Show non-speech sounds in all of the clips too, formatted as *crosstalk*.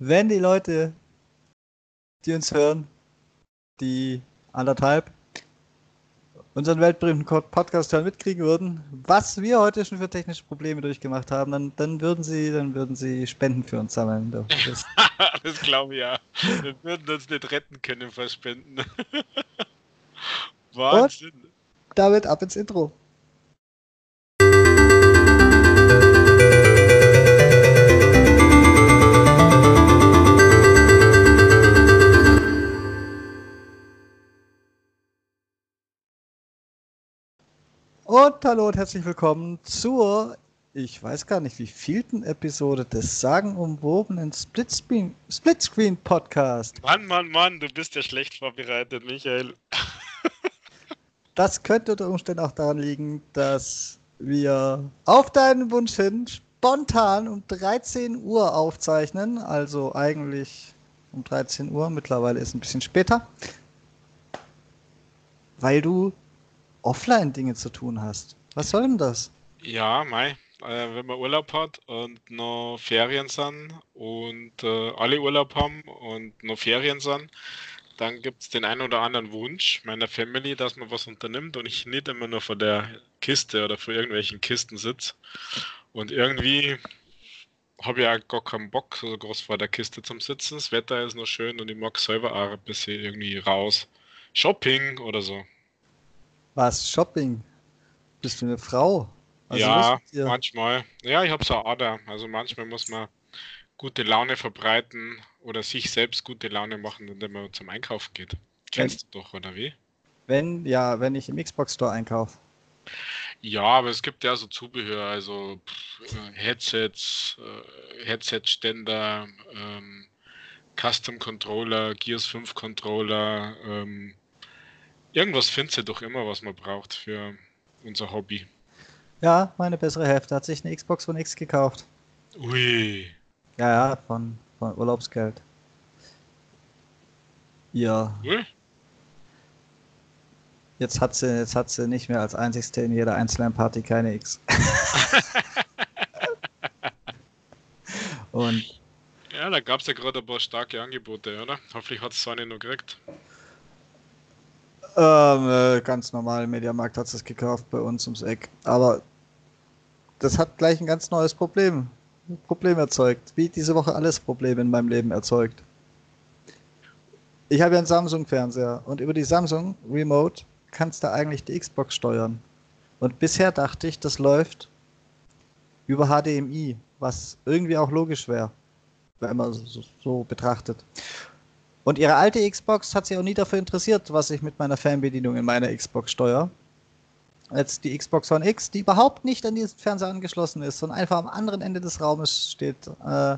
wenn die Leute, die uns hören, die anderthalb unseren weltberühmten Podcast hören, mitkriegen würden, was wir heute schon für technische Probleme durchgemacht haben, dann, dann würden sie, dann würden sie Spenden für uns sammeln. *laughs* Das, das glaube ich ja. Wir würden uns nicht retten können vor Spenden. *laughs* Wahnsinn. Und damit ab ins Intro. Und hallo und herzlich willkommen zur, ich weiß gar nicht, wie vielten Episode des sagenumwobenen Splitscreen, Splitscreen Podcast. Mann, Mann, Mann, du bist ja schlecht vorbereitet, Michael. *laughs* das könnte unter Umständen auch daran liegen, dass wir auf deinen Wunsch hin spontan um 13 Uhr aufzeichnen. Also eigentlich um 13 Uhr, mittlerweile ist ein bisschen später. Weil du Offline-Dinge zu tun hast. Was soll denn das? Ja, Mai. Äh, wenn man Urlaub hat und noch Ferien sind und äh, alle Urlaub haben und noch Ferien sind, dann gibt es den einen oder anderen Wunsch meiner Family, dass man was unternimmt und ich nicht immer nur vor der Kiste oder vor irgendwelchen Kisten sitze. Und irgendwie habe ich auch gar keinen Bock, so groß vor der Kiste zum Sitzen. Das Wetter ist noch schön und ich mag selber auch ein bisschen irgendwie raus. Shopping oder so. Was? Shopping? Bist du eine Frau? Also ja, manchmal. Ja, ich habe so eine Ader. Also manchmal muss man gute Laune verbreiten oder sich selbst gute Laune machen, indem man zum Einkaufen geht. Kennst wenn, du doch, oder wie? Wenn, ja, wenn ich im Xbox Store einkaufe. Ja, aber es gibt ja so Zubehör, also äh, Headsets, äh, Headset-Ständer, ähm, Custom Controller, Gears 5 Controller, ähm, Irgendwas findet sie doch immer, was man braucht für unser Hobby. Ja, meine bessere Hälfte hat sich eine Xbox One X gekauft. Ui. Ja, ja, von, von Urlaubsgeld. Ja. Ui. Jetzt hat sie, jetzt hat sie nicht mehr als einzigste in jeder einzelnen Party keine X. *laughs* Und ja, da gab es ja gerade ein paar starke Angebote, oder? Hoffentlich hat es Sony noch gekriegt. Ähm, äh, ganz normal, Mediamarkt hat es gekauft bei uns ums Eck. Aber das hat gleich ein ganz neues Problem. Problem erzeugt. Wie diese Woche alles Probleme in meinem Leben erzeugt. Ich habe ja einen Samsung-Fernseher und über die Samsung Remote kannst du eigentlich die Xbox steuern. Und bisher dachte ich, das läuft über HDMI, was irgendwie auch logisch wäre, wenn man so, so betrachtet. Und ihre alte Xbox hat sich auch nie dafür interessiert, was ich mit meiner Fernbedienung in meiner Xbox steuere. Jetzt die Xbox One X, die überhaupt nicht an diesen Fernseher angeschlossen ist, sondern einfach am anderen Ende des Raumes steht, äh,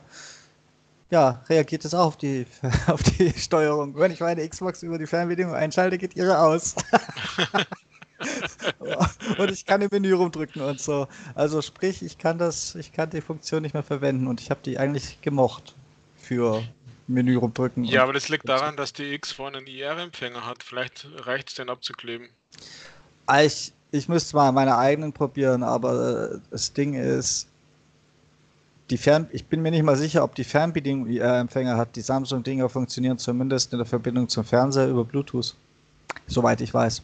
ja, reagiert es auch auf die, *laughs* auf die Steuerung. Wenn ich meine Xbox über die Fernbedienung einschalte, geht ihre aus. *laughs* und ich kann im Menü rumdrücken und so. Also sprich, ich kann das, ich kann die Funktion nicht mehr verwenden und ich habe die eigentlich gemocht für Menü rumdrücken. Ja, aber das liegt daran, dass die X vorne einen IR-Empfänger hat. Vielleicht reicht es den abzukleben. Ah, ich, ich müsste mal meine eigenen probieren, aber äh, das Ding ist, die Fern ich bin mir nicht mal sicher, ob die Fernbedienung IR-Empfänger hat. Die Samsung-Dinger funktionieren zumindest in der Verbindung zum Fernseher über Bluetooth. Soweit ich weiß.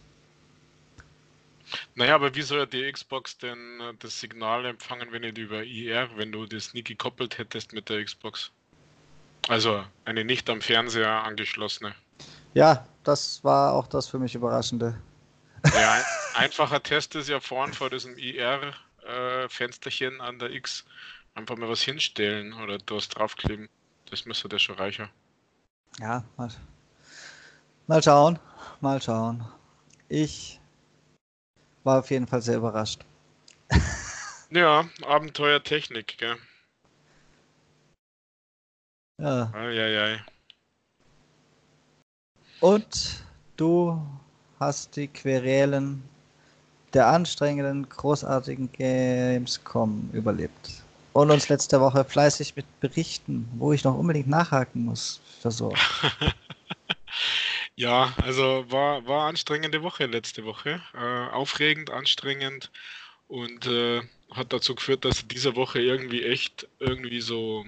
Naja, aber wie soll die Xbox denn äh, das Signal empfangen, wenn nicht über IR, wenn du das nie gekoppelt hättest mit der Xbox? Also eine nicht am Fernseher angeschlossene. Ja, das war auch das für mich Überraschende. Ja, *laughs* einfacher Test ist ja vorn vor diesem IR-Fensterchen an der X einfach mal was hinstellen oder was draufkleben. Das müsste der schon reicher. Ja, mal, mal schauen. Mal schauen. Ich war auf jeden Fall sehr überrascht. Ja, Abenteuertechnik, gell? Ja. Eieiei. Und du hast die Querelen der anstrengenden, großartigen Gamescom überlebt. Und uns letzte Woche fleißig mit Berichten, wo ich noch unbedingt nachhaken muss, versorgt. *laughs* ja, also war, war anstrengende Woche letzte Woche. Äh, aufregend, anstrengend und äh, hat dazu geführt, dass diese Woche irgendwie echt irgendwie so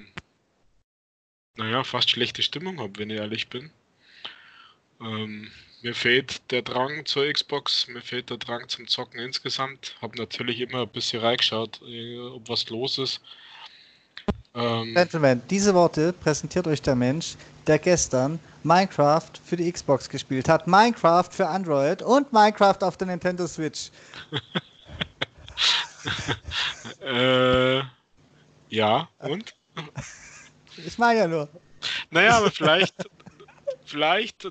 naja, fast schlechte Stimmung habe, wenn ich ehrlich bin. Ähm, mir fehlt der Drang zur Xbox, mir fehlt der Drang zum Zocken insgesamt. Habe natürlich immer ein bisschen reingeschaut, äh, ob was los ist. Ähm, Gentlemen, diese Worte präsentiert euch der Mensch, der gestern Minecraft für die Xbox gespielt hat, Minecraft für Android und Minecraft auf der Nintendo Switch. *laughs* äh, ja, und? *laughs* Ich meine ja nur. Naja, aber vielleicht, *laughs* vielleicht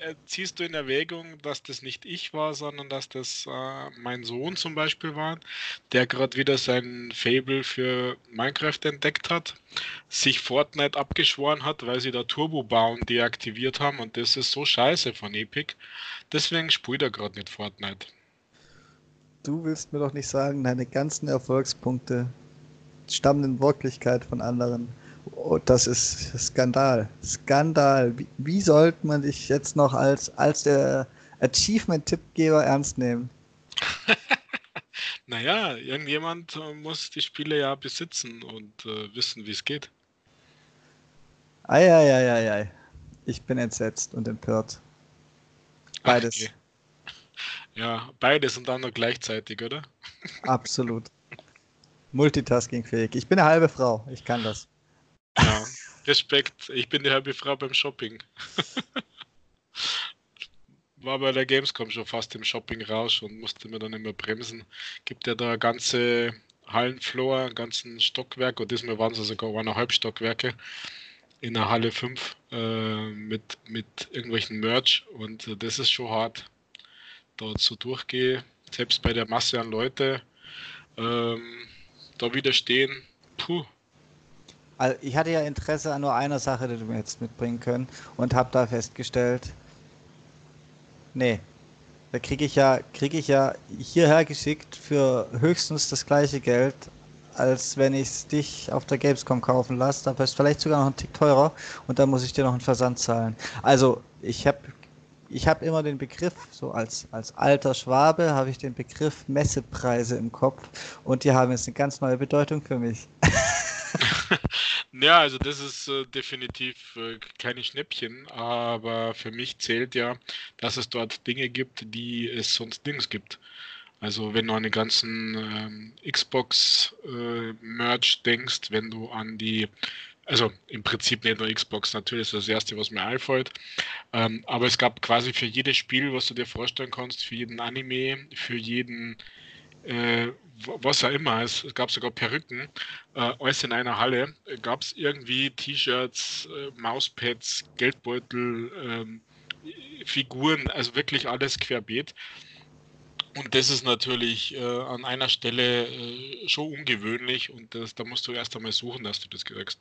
äh, ziehst du in Erwägung, dass das nicht ich war, sondern dass das äh, mein Sohn zum Beispiel war, der gerade wieder sein Fable für Minecraft entdeckt hat, sich Fortnite abgeschworen hat, weil sie da Turbo bauen deaktiviert haben und das ist so scheiße von Epic. Deswegen spielt er gerade mit Fortnite. Du willst mir doch nicht sagen, deine ganzen Erfolgspunkte stammen in Wirklichkeit von anderen. Oh, das ist Skandal. Skandal. Wie, wie sollte man dich jetzt noch als, als der Achievement-Tippgeber ernst nehmen? *laughs* naja, irgendjemand äh, muss die Spiele ja besitzen und äh, wissen, wie es geht. Eieieiei. Ich bin entsetzt und empört. Beides. Okay. Ja, beides und dann noch gleichzeitig, oder? Absolut. Multitasking-fähig. Ich bin eine halbe Frau. Ich kann das. Ja, Respekt. Ich bin die halbe Frau beim Shopping. *laughs* War bei der Gamescom schon fast im Shopping-Rausch und musste mir dann immer bremsen. Gibt ja da ganze Hallenfloor, ganzen Stockwerk und diesmal waren es sogar eineinhalb Stockwerke in der Halle 5 äh, mit, mit irgendwelchen Merch und äh, das ist schon hart. Dort so durchgehe, selbst bei der Masse an Leute ähm, da wieder stehen, puh, also ich hatte ja Interesse an nur einer Sache, die du mir jetzt mitbringen können und habe da festgestellt, nee, da kriege ich ja kriege ich ja hierher geschickt für höchstens das gleiche Geld, als wenn ich es dich auf der Gamescom kaufen lasse. Da ist vielleicht sogar noch ein Tick teurer und da muss ich dir noch einen Versand zahlen. Also ich habe ich habe immer den Begriff, so als, als alter Schwabe, habe ich den Begriff Messepreise im Kopf und die haben jetzt eine ganz neue Bedeutung für mich. *laughs* ja, also das ist äh, definitiv äh, keine Schnäppchen, aber für mich zählt ja, dass es dort Dinge gibt, die es sonst nirgends gibt. Also wenn du an den ganzen ähm, Xbox-Merch äh, denkst, wenn du an die, also im Prinzip nicht nur Xbox, natürlich ist das Erste, was mir einfällt, ähm, aber es gab quasi für jedes Spiel, was du dir vorstellen kannst, für jeden Anime, für jeden äh, was auch immer, es gab sogar Perücken, äh, alles in einer Halle, gab es irgendwie T-Shirts, äh, Mauspads, Geldbeutel, ähm, Figuren, also wirklich alles querbeet. Und das ist natürlich äh, an einer Stelle äh, schon ungewöhnlich und das, da musst du erst einmal suchen, dass du das kriegst.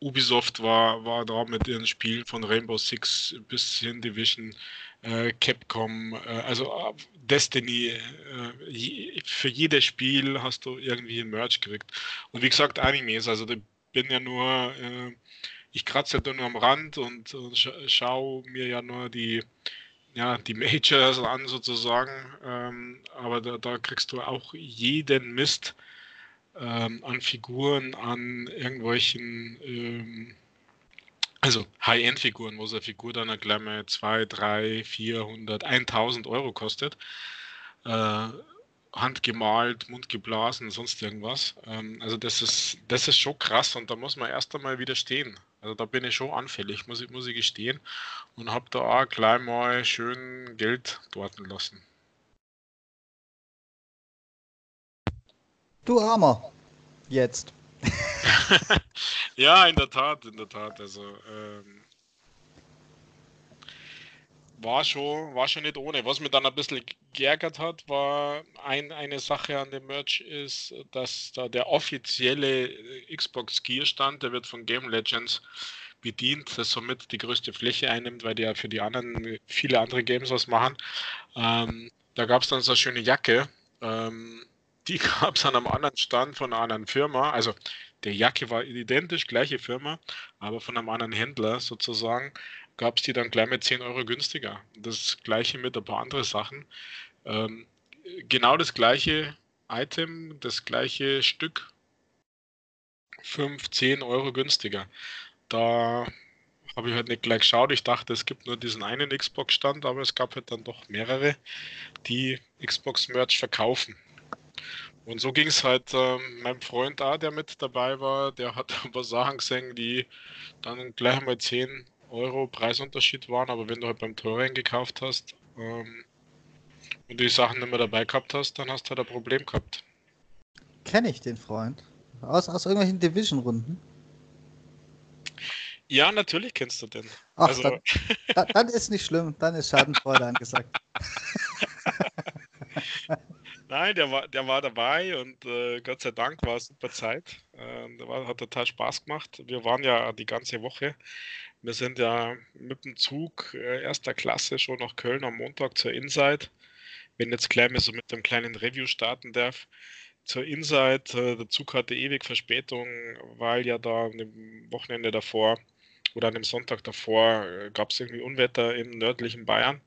Ubisoft war, war da mit ihren Spielen von Rainbow Six bis hin Division äh, Capcom, äh, also äh, Destiny, äh, für jedes Spiel hast du irgendwie ein Merch gekriegt. Und wie gesagt, Animes, also ich bin ja nur, ich kratze ja nur am Rand und, und scha schaue mir ja nur die, ja, die Majors *laughs* an sozusagen, ähm, aber da, da, kriegst du auch jeden Mist ähm, an Figuren, an irgendwelchen ähm, also High-End-Figuren, wo so eine Figur dann eine kleine 2, 3, 400, 1000 Euro kostet. Äh, handgemalt, mundgeblasen, sonst irgendwas. Ähm, also das ist, das ist schon krass und da muss man erst einmal widerstehen. Also da bin ich schon anfällig, muss ich, muss ich gestehen. Und habe da auch gleich mal schön Geld dorten lassen. Du Armer. Jetzt. *laughs* ja, in der Tat, in der Tat. Also ähm, war schon, war schon nicht ohne. Was mir dann ein bisschen geärgert hat, war ein, eine Sache an dem Merch ist, dass da der offizielle Xbox Gear Stand, der wird von Game Legends bedient, das somit die größte Fläche einnimmt, weil die ja für die anderen viele andere Games was machen. Ähm, da gab es dann so eine schöne Jacke. Ähm, die *laughs* gab es an einem anderen Stand von einer anderen Firma. Also der Jacke war identisch, gleiche Firma, aber von einem anderen Händler sozusagen gab es die dann gleich mit 10 Euro günstiger. Das gleiche mit ein paar anderen Sachen. Ähm, genau das gleiche Item, das gleiche Stück 5, 10 Euro günstiger. Da habe ich halt nicht gleich geschaut. Ich dachte, es gibt nur diesen einen Xbox-Stand, aber es gab halt dann doch mehrere, die Xbox-Merch verkaufen. Und so ging es halt äh, meinem Freund da, der mit dabei war, der hat *laughs* aber Sachen gesehen, die dann gleich mal 10 Euro Preisunterschied waren, aber wenn du halt beim teuren gekauft hast ähm, und die Sachen nicht mehr dabei gehabt hast, dann hast du halt ein Problem gehabt. Kenne ich den Freund? Aus, aus irgendwelchen Division-Runden? Ja, natürlich kennst du den. Ach, also... dann, *laughs* dann ist nicht schlimm, dann ist Schadenfreude angesagt. *laughs* Nein, der war, der war dabei und äh, Gott sei Dank war es super Zeit. Äh, war, hat total Spaß gemacht. Wir waren ja die ganze Woche. Wir sind ja mit dem Zug äh, erster Klasse schon nach Köln am Montag zur Inside. Wenn jetzt gleich mal so mit dem kleinen Review starten darf. Zur Inside, äh, der Zug hatte ewig Verspätung, weil ja da am Wochenende davor oder an dem Sonntag davor äh, gab es irgendwie Unwetter im nördlichen Bayern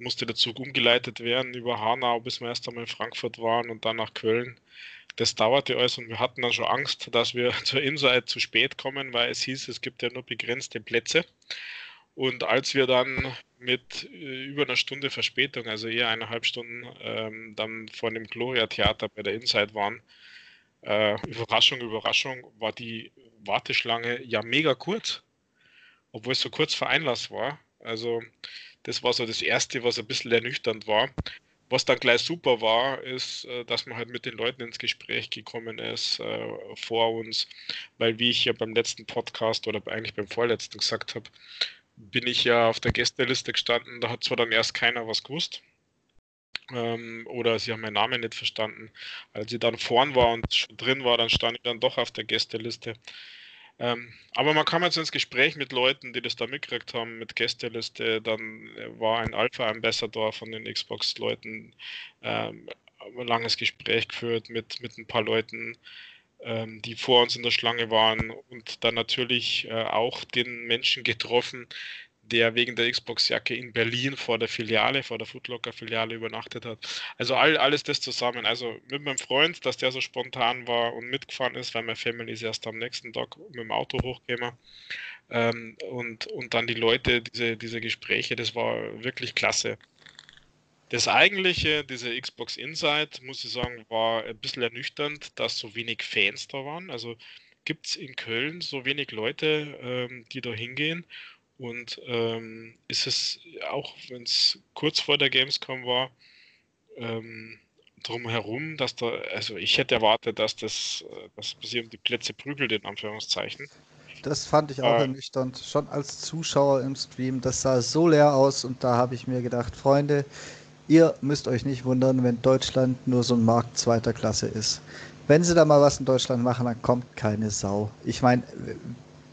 musste der Zug umgeleitet werden über Hanau, bis wir erst einmal in Frankfurt waren und dann nach Köln. Das dauerte alles und wir hatten dann schon Angst, dass wir *laughs* zur Inside zu spät kommen, weil es hieß, es gibt ja nur begrenzte Plätze. Und als wir dann mit äh, über einer Stunde Verspätung, also eher eineinhalb Stunden, ähm, dann vor dem Gloria Theater bei der Inside waren, äh, Überraschung, Überraschung, war die Warteschlange ja mega kurz, obwohl es so kurz vor Einlass war. Also das war so das Erste, was ein bisschen ernüchternd war. Was dann gleich super war, ist, äh, dass man halt mit den Leuten ins Gespräch gekommen ist äh, vor uns, weil wie ich ja beim letzten Podcast oder eigentlich beim vorletzten gesagt habe, bin ich ja auf der Gästeliste gestanden. Da hat zwar dann erst keiner was gewusst ähm, oder sie haben meinen Namen nicht verstanden. Als ich dann vorn war und schon drin war, dann stand ich dann doch auf der Gästeliste. Ähm, aber man kam jetzt ins Gespräch mit Leuten, die das da mitgekriegt haben, mit Gästeliste. Dann war ein Alpha-Ambassador von den Xbox-Leuten, ähm, ein langes Gespräch geführt mit, mit ein paar Leuten, ähm, die vor uns in der Schlange waren und dann natürlich äh, auch den Menschen getroffen, der wegen der Xbox-Jacke in Berlin vor der Filiale, vor der Footlocker-Filiale übernachtet hat. Also all, alles das zusammen. Also mit meinem Freund, dass der so spontan war und mitgefahren ist, weil meine Family ist erst am nächsten Tag mit dem Auto hochgekommen. Ähm, und, und dann die Leute, diese, diese Gespräche, das war wirklich klasse. Das eigentliche, diese Xbox Inside, muss ich sagen, war ein bisschen ernüchternd, dass so wenig Fans da waren. Also gibt es in Köln so wenig Leute, ähm, die da hingehen. Und ähm, ist es auch, wenn es kurz vor der Gamescom war, ähm, drumherum, dass da, also ich hätte erwartet, dass das, äh, dass sie um die Plätze prügelt, in Anführungszeichen. Das fand ich auch äh, ernüchternd. Schon als Zuschauer im Stream, das sah so leer aus und da habe ich mir gedacht, Freunde, ihr müsst euch nicht wundern, wenn Deutschland nur so ein Markt zweiter Klasse ist. Wenn sie da mal was in Deutschland machen, dann kommt keine Sau. Ich meine,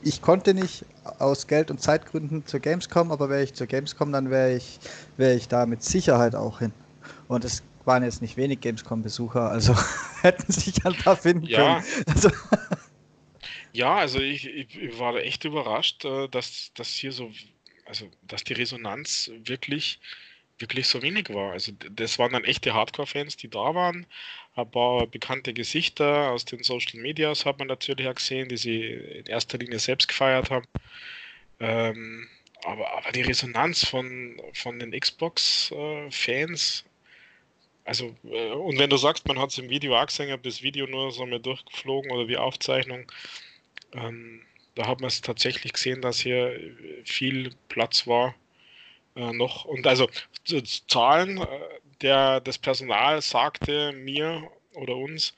ich konnte nicht aus Geld- und Zeitgründen zur Gamescom, aber wäre ich zur Gamescom, dann wäre ich, wär ich da mit Sicherheit auch hin. Und es waren jetzt nicht wenig Gamescom-Besucher, also *laughs* hätten sich ein paar finden ja. können. Also *laughs* ja, also ich, ich, war echt überrascht, äh, dass, dass hier so, also dass die Resonanz wirklich wirklich so wenig war. Also das waren dann echte Hardcore-Fans, die da waren. Ein paar bekannte Gesichter aus den Social Medias hat man natürlich auch gesehen, die sie in erster Linie selbst gefeiert haben. Ähm, aber, aber die Resonanz von, von den Xbox-Fans, also, äh, und wenn du sagst, man hat es im Video auch gesehen, habe das Video nur so mal durchgeflogen oder die Aufzeichnung, ähm, da hat man es tatsächlich gesehen, dass hier viel Platz war äh, noch. Und also Zahlen, äh, der, das Personal sagte mir oder uns,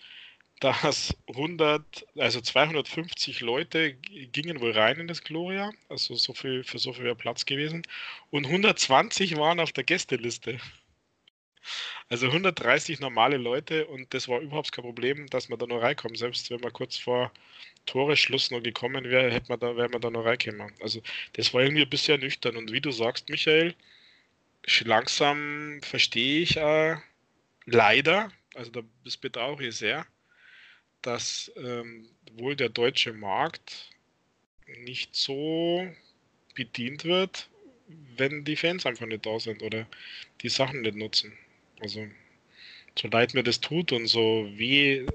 dass 100, also 250 Leute gingen wohl rein in das Gloria, also so viel, für so viel wäre Platz gewesen, und 120 waren auf der Gästeliste. Also 130 normale Leute und das war überhaupt kein Problem, dass man da noch reinkommt. Selbst wenn man kurz vor Toreschluss noch gekommen wäre, hätte man da, wäre man da noch reingekommen. Also das war irgendwie ein bisschen nüchtern. Und wie du sagst, Michael, langsam verstehe ich äh, leider, also da, das bedauere ich sehr, dass ähm, wohl der deutsche Markt nicht so bedient wird, wenn die Fans einfach nicht da sind oder die Sachen nicht nutzen. Also so leid mir das tut und so weh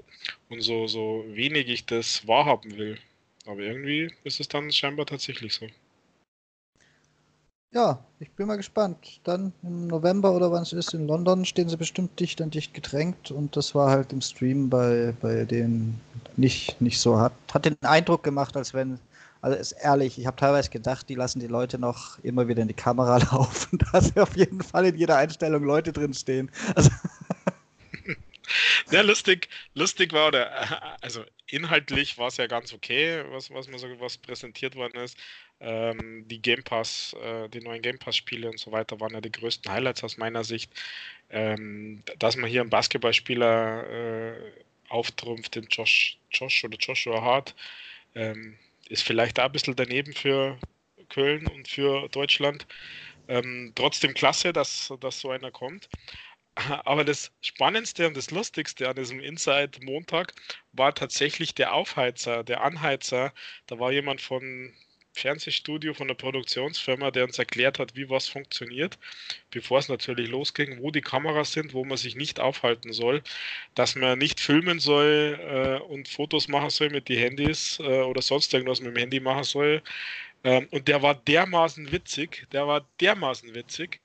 und so, so wenig ich das wahrhaben will. Aber irgendwie ist es dann scheinbar tatsächlich so. Ja, ich bin mal gespannt. Dann im November oder wann es ist in London stehen sie bestimmt dicht an dicht gedrängt und das war halt im Stream bei, bei denen nicht, nicht so. Hat, hat den Eindruck gemacht, als wenn, also ist ehrlich, ich habe teilweise gedacht, die lassen die Leute noch immer wieder in die Kamera *laughs* laufen, dass auf jeden Fall in jeder Einstellung Leute drin stehen. Also *laughs* Sehr lustig, lustig war, oder, also inhaltlich war es ja ganz okay, was, was so was präsentiert worden ist. Ähm, die Game Pass, äh, die neuen Game Pass-Spiele und so weiter waren ja die größten Highlights aus meiner Sicht. Ähm, dass man hier einen Basketballspieler äh, auftrumpft, den Josh, Josh oder Joshua Hart, ähm, ist vielleicht auch ein bisschen daneben für Köln und für Deutschland. Ähm, trotzdem klasse, dass, dass so einer kommt. *laughs* Aber das Spannendste und das Lustigste an diesem Inside Montag war tatsächlich der Aufheizer, der Anheizer. Da war jemand von Fernsehstudio, von der Produktionsfirma, der uns erklärt hat, wie was funktioniert, bevor es natürlich losging, wo die Kameras sind, wo man sich nicht aufhalten soll, dass man nicht filmen soll äh, und Fotos machen soll mit den Handys äh, oder sonst irgendwas mit dem Handy machen soll. Ähm, und der war dermaßen witzig, der war dermaßen witzig,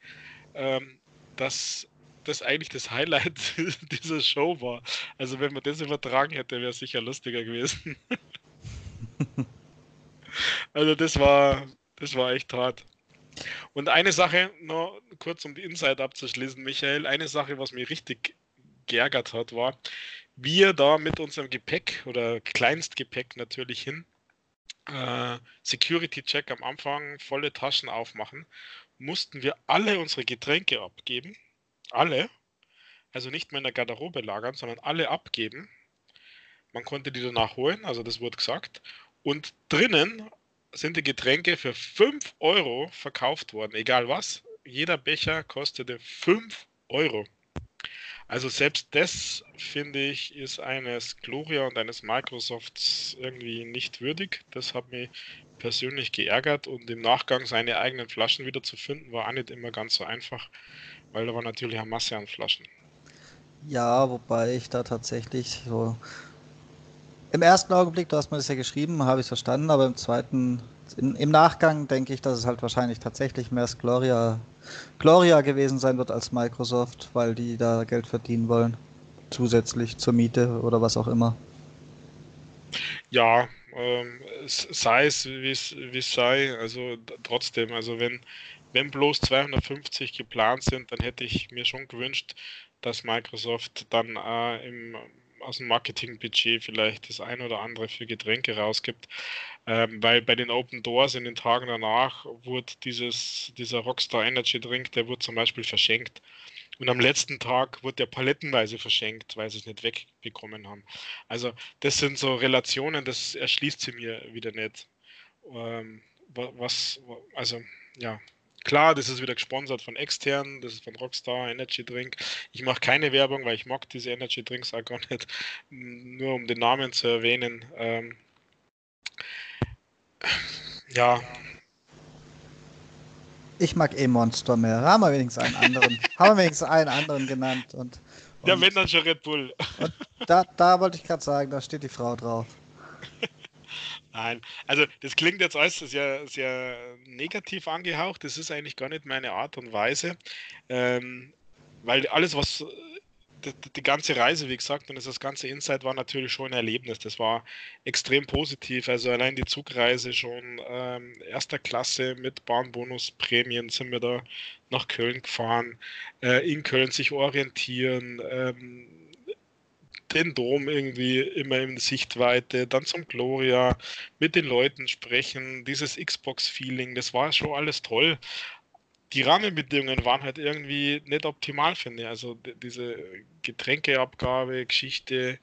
ähm, dass das eigentlich das Highlight *laughs* dieser Show war. Also wenn man das übertragen hätte, wäre es sicher lustiger gewesen. *laughs* also das war, das war echt hart. Und eine Sache, noch kurz um die Inside abzuschließen, Michael, eine Sache, was mich richtig geärgert hat, war, wir da mit unserem Gepäck oder Kleinstgepäck natürlich hin, äh, Security-Check am Anfang, volle Taschen aufmachen, mussten wir alle unsere Getränke abgeben alle, also nicht mehr in der Garderobe lagern, sondern alle abgeben. Man konnte die danach holen, also das wurde gesagt. Und drinnen sind die Getränke für 5 Euro verkauft worden, egal was. Jeder Becher kostete 5 Euro. Also selbst das, finde ich, ist eines Gloria und eines Microsofts irgendwie nicht würdig. Das hat mich persönlich geärgert und im Nachgang seine eigenen Flaschen wieder zu finden, war auch nicht immer ganz so einfach. Weil da war natürlich eine Masse an Flaschen. Ja, wobei ich da tatsächlich so. Im ersten Augenblick, du hast mir das ja geschrieben, habe ich es verstanden, aber im zweiten, in, im Nachgang denke ich, dass es halt wahrscheinlich tatsächlich mehr Gloria, Gloria gewesen sein wird als Microsoft, weil die da Geld verdienen wollen. Zusätzlich zur Miete oder was auch immer. Ja, ähm, sei es wie es sei, also trotzdem, also wenn, wenn bloß 250 geplant sind, dann hätte ich mir schon gewünscht, dass Microsoft dann äh, im, aus dem Marketingbudget vielleicht das ein oder andere für Getränke rausgibt. Ähm, weil bei den Open Doors in den Tagen danach wurde dieses, dieser Rockstar Energy Drink, der wurde zum Beispiel verschenkt. Und am letzten Tag wurde der palettenweise verschenkt, weil sie es nicht wegbekommen haben. Also das sind so Relationen, das erschließt sie mir wieder nicht. Ähm, was, also ja, Klar, das ist wieder gesponsert von externen, das ist von Rockstar Energy Drink. Ich mache keine Werbung, weil ich mag diese Energy Drinks auch gar nicht. Nur um den Namen zu erwähnen. Ähm, ja. Ich mag eh Monster mehr. Haben wir wenigstens einen anderen. *laughs* haben wir wenigstens einen anderen genannt. Und, und ja, wenn dann schon Red Bull. da, da wollte ich gerade sagen, da steht die Frau drauf. Nein, also das klingt jetzt alles sehr, sehr negativ angehaucht. Das ist eigentlich gar nicht meine Art und Weise. Ähm, weil alles, was die, die, ganze Reise, wie gesagt, und das ganze Insight war natürlich schon ein Erlebnis. Das war extrem positiv. Also allein die Zugreise schon ähm, erster Klasse mit Bahnbonusprämien sind wir da nach Köln gefahren, äh, in Köln sich orientieren. Ähm, den Dom irgendwie immer in Sichtweite, dann zum Gloria, mit den Leuten sprechen, dieses Xbox-Feeling, das war schon alles toll. Die Rahmenbedingungen waren halt irgendwie nicht optimal, finde ich. Also diese Getränkeabgabe, Geschichte,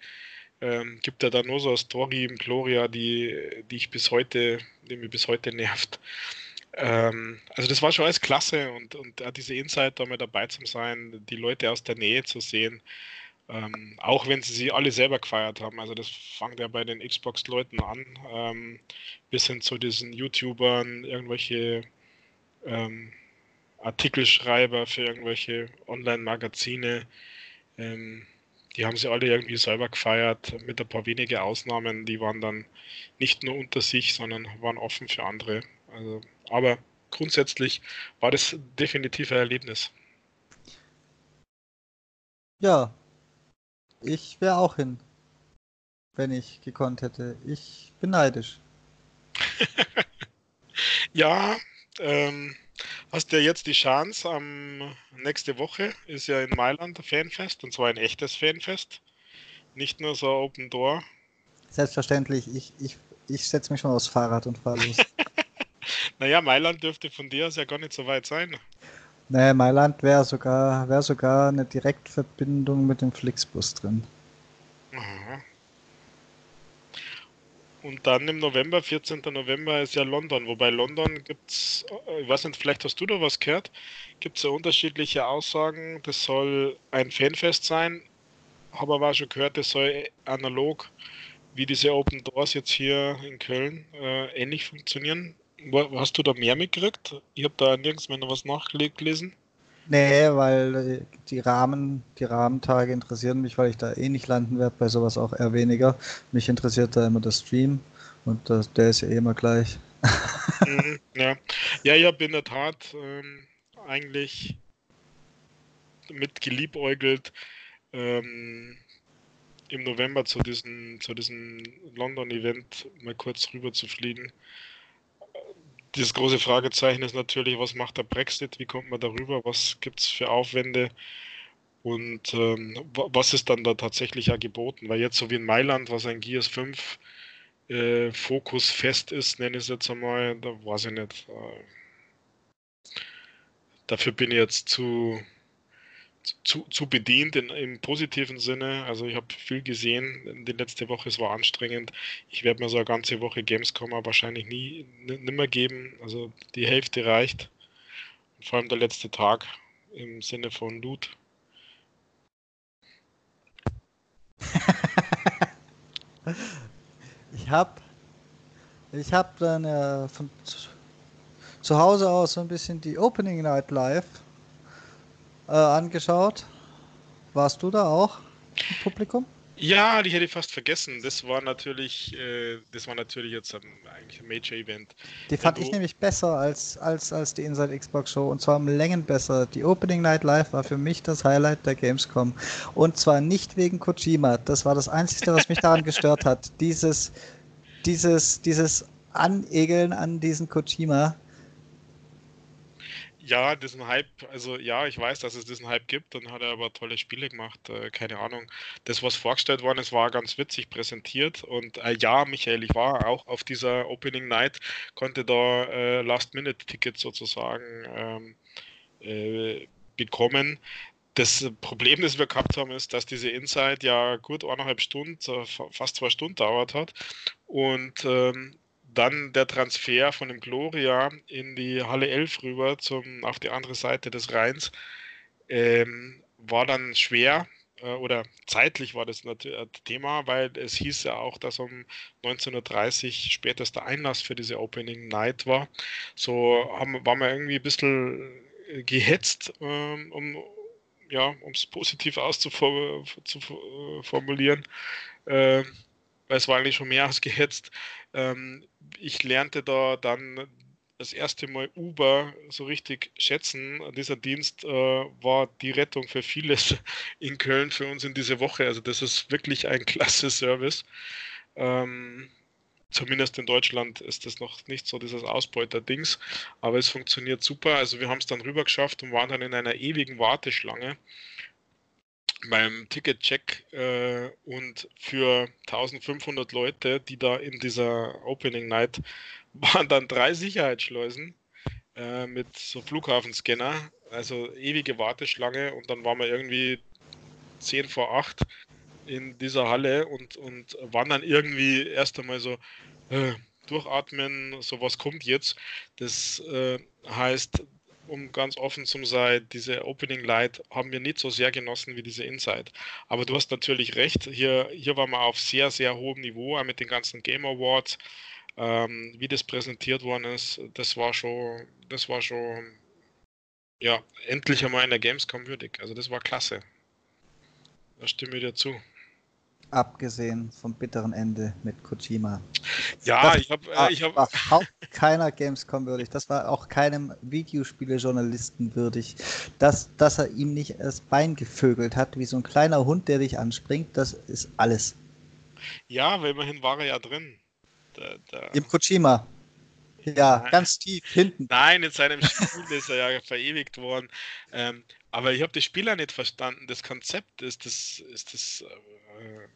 ähm, gibt ja da nur so eine Story im Gloria, die, die ich bis heute, die mich bis heute nervt. Ähm, also das war schon alles klasse und, und diese Insight, da mal dabei zu sein, die Leute aus der Nähe zu sehen, ähm, auch wenn sie sie alle selber gefeiert haben. Also das fängt ja bei den Xbox-Leuten an, ähm, bis hin zu diesen YouTubern, irgendwelche ähm, Artikelschreiber für irgendwelche Online-Magazine, Ähm, die haben sie alle irgendwie selber gefeiert, mit ein paar wenige Ausnahmen. Die waren dann nicht nur unter sich, sondern waren offen für andere. Also, aber grundsätzlich war das definitiv ein Erlebnis. Ja, ich wäre auch hin, wenn ich gekonnt hätte. Ich bin neidisch. *laughs* ja, ähm, hast ja jetzt die Chance, am nächste Woche ist ja in Mailand ein Fanfest und zwar ein echtes Fanfest. Nicht nur so Open Door. Selbstverständlich, ich, ich, ich setze mich schon aufs Fahrrad und fahre los. *laughs* naja, Mailand dürfte von dir aus ja gar nicht so weit sein. Nee, Mailand wäre sogar, wär sogar eine Direktverbindung mit dem Flixbus drin. Aha. Und dann im November, 14. November ist ja London, wobei London gibt es, äh, ich weiß nicht, vielleicht hast du da was gehört, gibt es ja unterschiedliche Aussagen, das soll ein Fanfest sein, habe aber auch schon gehört, das soll analog wie diese Open Doors jetzt hier in Köln äh, ähnlich funktionieren. Hast du da mehr mitgekriegt? Ich habe da nirgends mehr noch was nachgelesen. Nee, weil äh, die Rahmen, die Rahmentage interessieren mich, weil ich da eh nicht landen werde, bei sowas auch eher weniger. Mich interessiert da immer der Stream und das, der ist ja eh immer gleich. Mhm, ja. ja, ich habe in der Tat ähm, eigentlich mit geliebäugelt, ähm, im November zu diesem, zu diesem London-Event mal kurz rüber zu fliegen das große Fragezeichen ist natürlich, was macht der Brexit, wie kommt man darüber, was gibt es für Aufwände und ähm, was ist dann da tatsächlich ja geboten? Weil jetzt so wie in Mailand, was ein Gears 5 äh, Fokus fest ist, nenne ich es jetzt einmal, da weiß ich nicht. Äh, dafür bin ich jetzt zu, zu, zu bedient in, im positiven Sinne. Also ich habe viel gesehen die letzte Woche, es war anstrengend. Ich werde mir so eine ganze Woche Gamescom wahrscheinlich nie nimmer geben. Also die Hälfte reicht. Vor allem der letzte Tag im Sinne von Loot. *laughs* ich habe ich hab dann äh, von zu Hause aus so ein bisschen die Opening Night Live äh, angeschaut. Warst du da auch im Publikum? Ja, die hätte ich fast vergessen. Das war natürlich, äh, das war natürlich jetzt ein, eigentlich ein Major-Event. Die fand ich nämlich besser als, als, als die Inside Xbox Show und zwar um Längen besser. Die Opening Night Live war für mich das Highlight der Gamescom. Und zwar nicht wegen Kojima. Das war das Einzige, was mich daran gestört hat. Dieses, dieses, dieses Anegeln an diesen Kojima ja, diesen Hype, also ja, ich weiß, dass es diesen Hype gibt, dann hat er aber tolle Spiele gemacht, äh, keine Ahnung. Das, was vorgestellt worden ist, war ganz witzig präsentiert und äh, ja, Michael, ich war auch auf dieser Opening Night, konnte da äh, Last-Minute-Tickets sozusagen ähm, äh, bekommen. Das Problem, das wir gehabt haben, ist, dass diese Inside ja gut eineinhalb Stunden, fast zwei Stunden dauert hat und ähm, dann der Transfer von dem Gloria in die Halle 11 rüber zum, auf die andere Seite des Rheins ähm, war dann schwer äh, oder zeitlich war das ein Thema, weil es hieß ja auch, dass um 19.30 Uhr spätester Einlass für diese Opening Night war. So haben, waren wir irgendwie ein bisschen gehetzt, ähm, um ja, es positiv auszuformulieren. Äh, weil es war eigentlich schon mehr als gehetzt. Ähm, ich lernte da dann das erste Mal Uber so richtig schätzen. Dieser Dienst äh, war die Rettung für vieles *laughs* in Köln für uns in dieser Woche. Also das ist wirklich ein *laughs* klasse Service. Ähm, zumindest in Deutschland ist das noch nicht so dieses Ausbeuter-Dings, aber es funktioniert super. Also wir haben es dann rüber geschafft und waren dann in einer ewigen Warteschlange beim Ticket-Check äh, und für 1500 Leute, die da in dieser Opening Night *laughs* waren, dann drei Sicherheitsschleusen äh, mit so Flughafenscanner, also ewige Warteschlange und dann waren wir irgendwie 10 vor 8 in dieser Halle und, und waren dann irgendwie erst einmal so äh, durchatmen, so was kommt jetzt. Das äh, heißt, um ganz offen zu sein, diese Opening Light haben wir nicht so sehr genossen wie diese Inside. Aber du hast natürlich recht, hier, hier waren wir auf sehr, sehr hohem Niveau, auch mit den ganzen Game Awards. Ähm, wie das präsentiert worden ist, das war schon, das war schon, ja, endlich einmal in der Gamescom würdig. Also das war klasse. da stimme ich dir zu. Abgesehen vom bitteren Ende mit Kojima. Ja, das ich habe. Äh, ich hab... überhaupt keiner Gamescom würdig. Das war auch keinem Videospielejournalisten würdig. Dass, dass er ihm nicht das Bein gevögelt hat, wie so ein kleiner Hund, der dich anspringt, das ist alles. Ja, weil immerhin war er ja drin. Da, da... Im Kojima. Ja, Nein. ganz tief hinten. Nein, in seinem Spiel *laughs* ist er ja verewigt worden. Ähm, aber ich habe das Spiel ja nicht verstanden. Das Konzept ist das, ist das äh,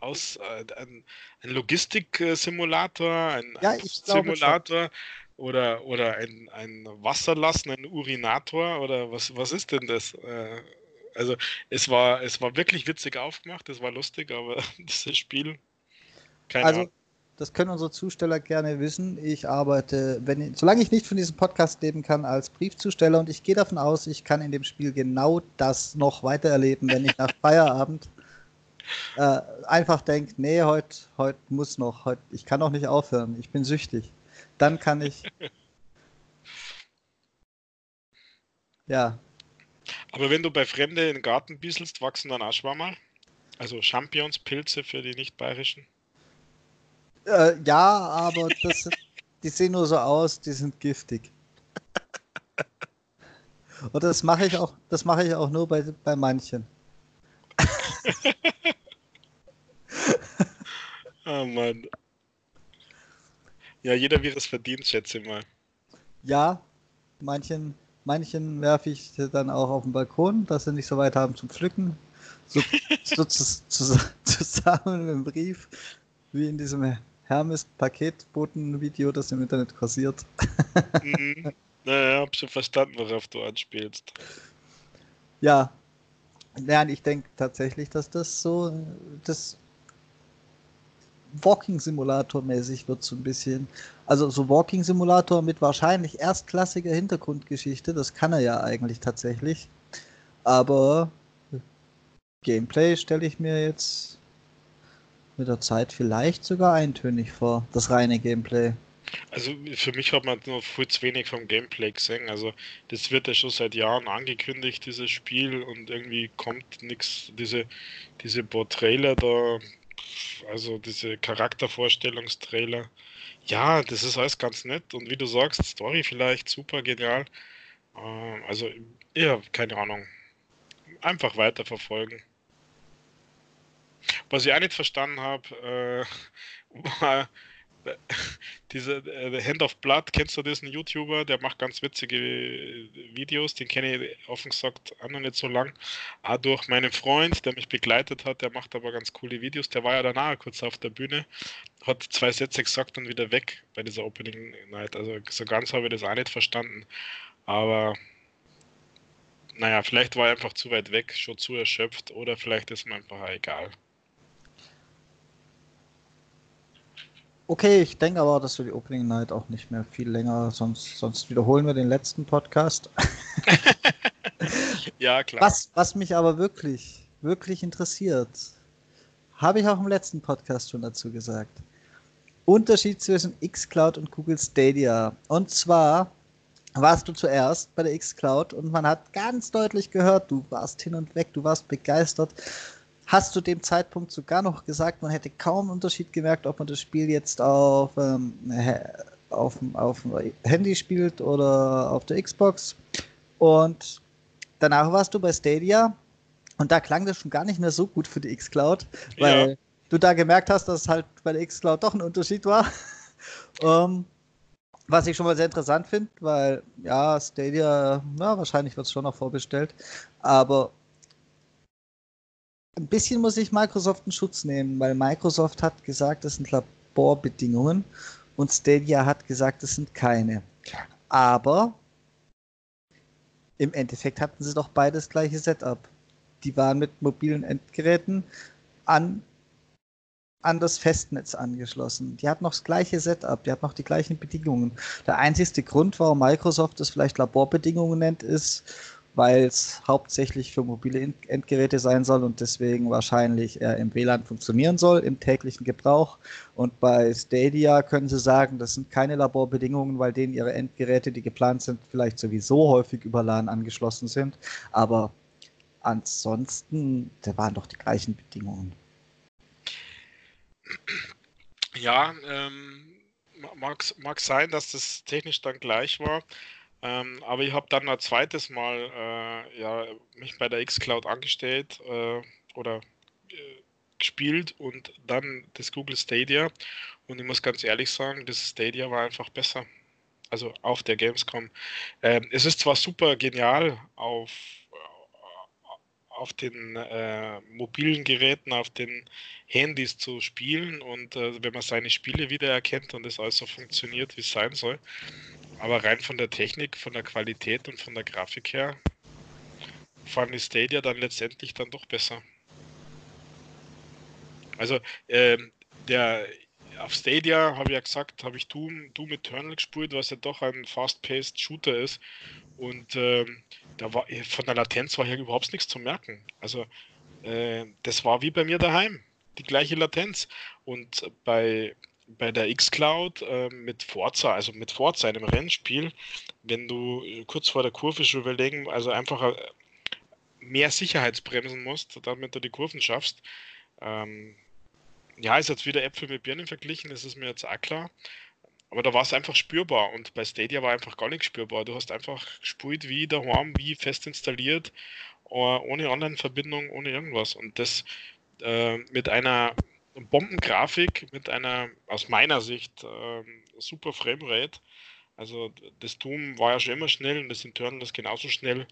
aus äh, ein, ein Logistik-Simulator, ein, ja, ein Simulator oder, oder ein, ein Wasserlassen, ein Urinator oder was, was ist denn das? Äh, also es war, es war wirklich witzig aufgemacht, es war lustig, aber *laughs* dieses Spiel, keine also, Ahnung das können unsere Zusteller gerne wissen. Ich arbeite, wenn, solange ich nicht von diesem Podcast leben kann, als Briefzusteller und ich gehe davon aus, ich kann in dem Spiel genau das noch weiter erleben, wenn ich nach *laughs* Feierabend äh, einfach denke, nee, heute heut muss noch, heut, ich kann auch nicht aufhören, ich bin süchtig. Dann kann ich. *laughs* ja. Aber wenn du bei Fremde in den Garten bisselst, wachsen dann auch Schwammerl? Also Champions, Pilze für die nicht-bayerischen? Äh, ja, aber das, die sehen nur so aus, die sind giftig. Und das mache ich auch, das mache ich auch nur bei, bei manchen. *laughs* oh Mann. Ja, jeder wie es verdient, schätze ich mal. Ja, manchen, manchen werfe ich dann auch auf den Balkon, dass sie nicht so weit haben zum Pflücken. So, so zu, zu, *laughs* zusammen mit dem Brief, wie in diesem Hermes Paketboten-Video, das im Internet kursiert. mhm. *laughs* Naja, hab schon verstanden, worauf du anspielst. Ja. Nein, ich denke tatsächlich, dass das so das Walking Simulator mäßig wird so ein bisschen. Also so Walking Simulator mit wahrscheinlich erstklassiger Hintergrundgeschichte, das kann er ja eigentlich tatsächlich. Aber Gameplay stelle ich mir jetzt mit der Zeit vielleicht sogar eintönig vor, das reine Gameplay. Also für mich hat man nur viel zu wenig vom Gameplay gesehen. Also das wird ja schon seit Jahren angekündigt, dieses Spiel, und irgendwie kommt nichts, diese, diese paar Trailer da, also diese Charaktervorstellungstrailer. Ja, das ist alles ganz nett und wie du sagst, Story vielleicht super genial. Ähm, also ja, keine Ahnung. Einfach weiterverfolgen. Was ich auch nicht verstanden habe, äh, war *laughs* diese äh, Hand of Blood, kennst du diesen YouTuber? Der macht ganz witzige Videos, den kenne ich offen gesagt auch noch nicht so lang. Auch durch meinen Freund, der mich begleitet hat, der macht aber ganz coole Videos. Der war ja danach kurz auf der Bühne, hat zwei Sätze gesagt und wieder weg bei dieser Opening Night. Also so ganz habe ich das auch nicht verstanden. Aber naja, vielleicht war er einfach zu weit weg, schon zu erschöpft oder vielleicht ist mir einfach egal. Okay, ich denke aber, dass wir die Opening Night auch nicht mehr viel länger, sonst, sonst wiederholen wir den letzten Podcast. *laughs* ja, klar. Was, was mich aber wirklich, wirklich interessiert, habe ich auch im letzten Podcast schon dazu gesagt. Unterschied zwischen xCloud und Google Stadia. Und zwar warst du zuerst bei der xCloud und man hat ganz deutlich gehört, du warst hin und weg, du warst begeistert hast zu dem Zeitpunkt sogar noch gesagt, man hätte kaum einen Unterschied gemerkt, ob man das Spiel jetzt auf, ähm, auf, auf dem Handy spielt oder auf der Xbox. Und danach warst du bei Stadia und da klang das schon gar nicht mehr so gut für die Xcloud, weil ja. du da gemerkt hast, dass halt bei der Xcloud doch ein Unterschied war. um, *laughs* ähm, was ich schon mal sehr interessant finde, weil ja, Stadia, na, wahrscheinlich wird es schon noch vorbestellt, aber ein bisschen muss ich Microsoft in Schutz nehmen, weil Microsoft hat gesagt, das sind Laborbedingungen und Stadia hat gesagt, das sind keine. Aber im Endeffekt hatten sie doch beides gleiche Setup. Die waren mit mobilen Endgeräten an, an das Festnetz angeschlossen. Die hatten noch das gleiche Setup, die hatten noch die gleichen Bedingungen. Der einzigste Grund, warum Microsoft das vielleicht Laborbedingungen nennt, ist, weil es hauptsächlich für mobile Endgeräte sein soll und deswegen wahrscheinlich eher im WLAN funktionieren soll, im täglichen Gebrauch. Und bei Stadia können Sie sagen, das sind keine Laborbedingungen, weil denen ihre Endgeräte, die geplant sind, vielleicht sowieso häufig über LAN angeschlossen sind. Aber ansonsten, da waren doch die gleichen Bedingungen. Ja, ähm, mag, mag sein, dass das technisch dann gleich war. Ähm, aber ich habe dann ein zweites Mal äh, ja, mich bei der Xcloud angestellt äh, oder äh, gespielt und dann das Google Stadia. Und ich muss ganz ehrlich sagen, das Stadia war einfach besser. Also auf der Gamescom. Ähm, es ist zwar super genial auf auf den äh, mobilen Geräten, auf den Handys zu spielen und äh, wenn man seine Spiele wiedererkennt und es also funktioniert, wie es sein soll. Aber rein von der Technik, von der Qualität und von der Grafik her fand ich Stadia dann letztendlich dann doch besser. Also äh, der auf Stadia habe ich ja gesagt, habe ich Doom, Doom Eternal gespielt, was ja doch ein fast-paced Shooter ist. Und ähm, da war von der Latenz war hier überhaupt nichts zu merken. Also äh, das war wie bei mir daheim, die gleiche Latenz. Und bei bei der X-Cloud äh, mit Forza, also mit Forza, einem Rennspiel, wenn du kurz vor der Kurve schon überlegen, also einfach äh, mehr Sicherheitsbremsen musst, damit du die Kurven schaffst. Ähm, ja, ist jetzt wieder Äpfel mit Birnen verglichen, das ist mir jetzt auch klar. Aber da war es einfach spürbar und bei Stadia war einfach gar nichts spürbar. Du hast einfach gespielt wie daheim, wie fest installiert, äh, ohne Online-Verbindung, ohne irgendwas. Und das äh, mit einer Bombengrafik, mit einer aus meiner Sicht äh, super Framerate. Also das Doom war ja schon immer schnell und das Internal ist genauso schnell.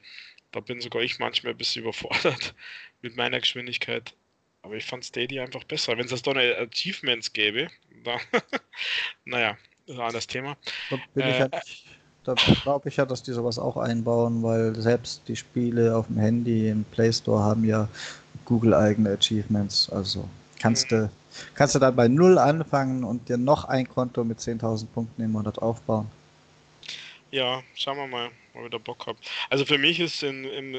Da bin sogar ich manchmal ein bisschen überfordert *laughs* mit meiner Geschwindigkeit. Aber ich fand Stadia einfach besser. Wenn es da eine Achievements gäbe, da, *laughs* naja, das ist ein anderes Thema. Da, äh, da glaube ich ja, dass die sowas auch einbauen, weil selbst die Spiele auf dem Handy im Play Store haben ja Google eigene Achievements. Also kannst mhm. du kannst du dann bei Null anfangen und dir noch ein Konto mit 10.000 Punkten im Monat aufbauen. Ja, schauen wir mal, ob ich da Bock habe. Also für mich ist in, im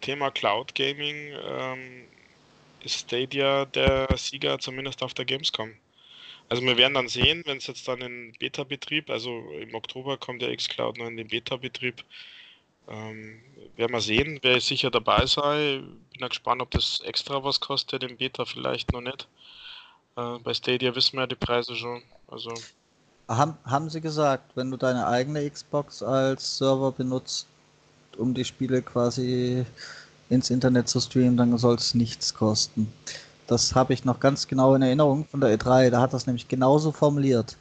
Thema Cloud Gaming ähm, ist Stadia der Sieger zumindest auf der Gamescom. Also wir werden dann sehen, wenn es jetzt dann in Beta-Betrieb, also im Oktober kommt der xCloud noch in den Beta-Betrieb, ähm, werden wir sehen, wer sicher dabei sei. Bin ja gespannt, ob das extra was kostet, im Beta vielleicht noch nicht. Äh, bei Stadia wissen wir ja die Preise schon. Also haben, haben sie gesagt, wenn du deine eigene Xbox als Server benutzt, um die Spiele quasi ins Internet zu streamen, dann soll es nichts kosten. Das habe ich noch ganz genau in Erinnerung von der E3. Da hat das nämlich genauso formuliert.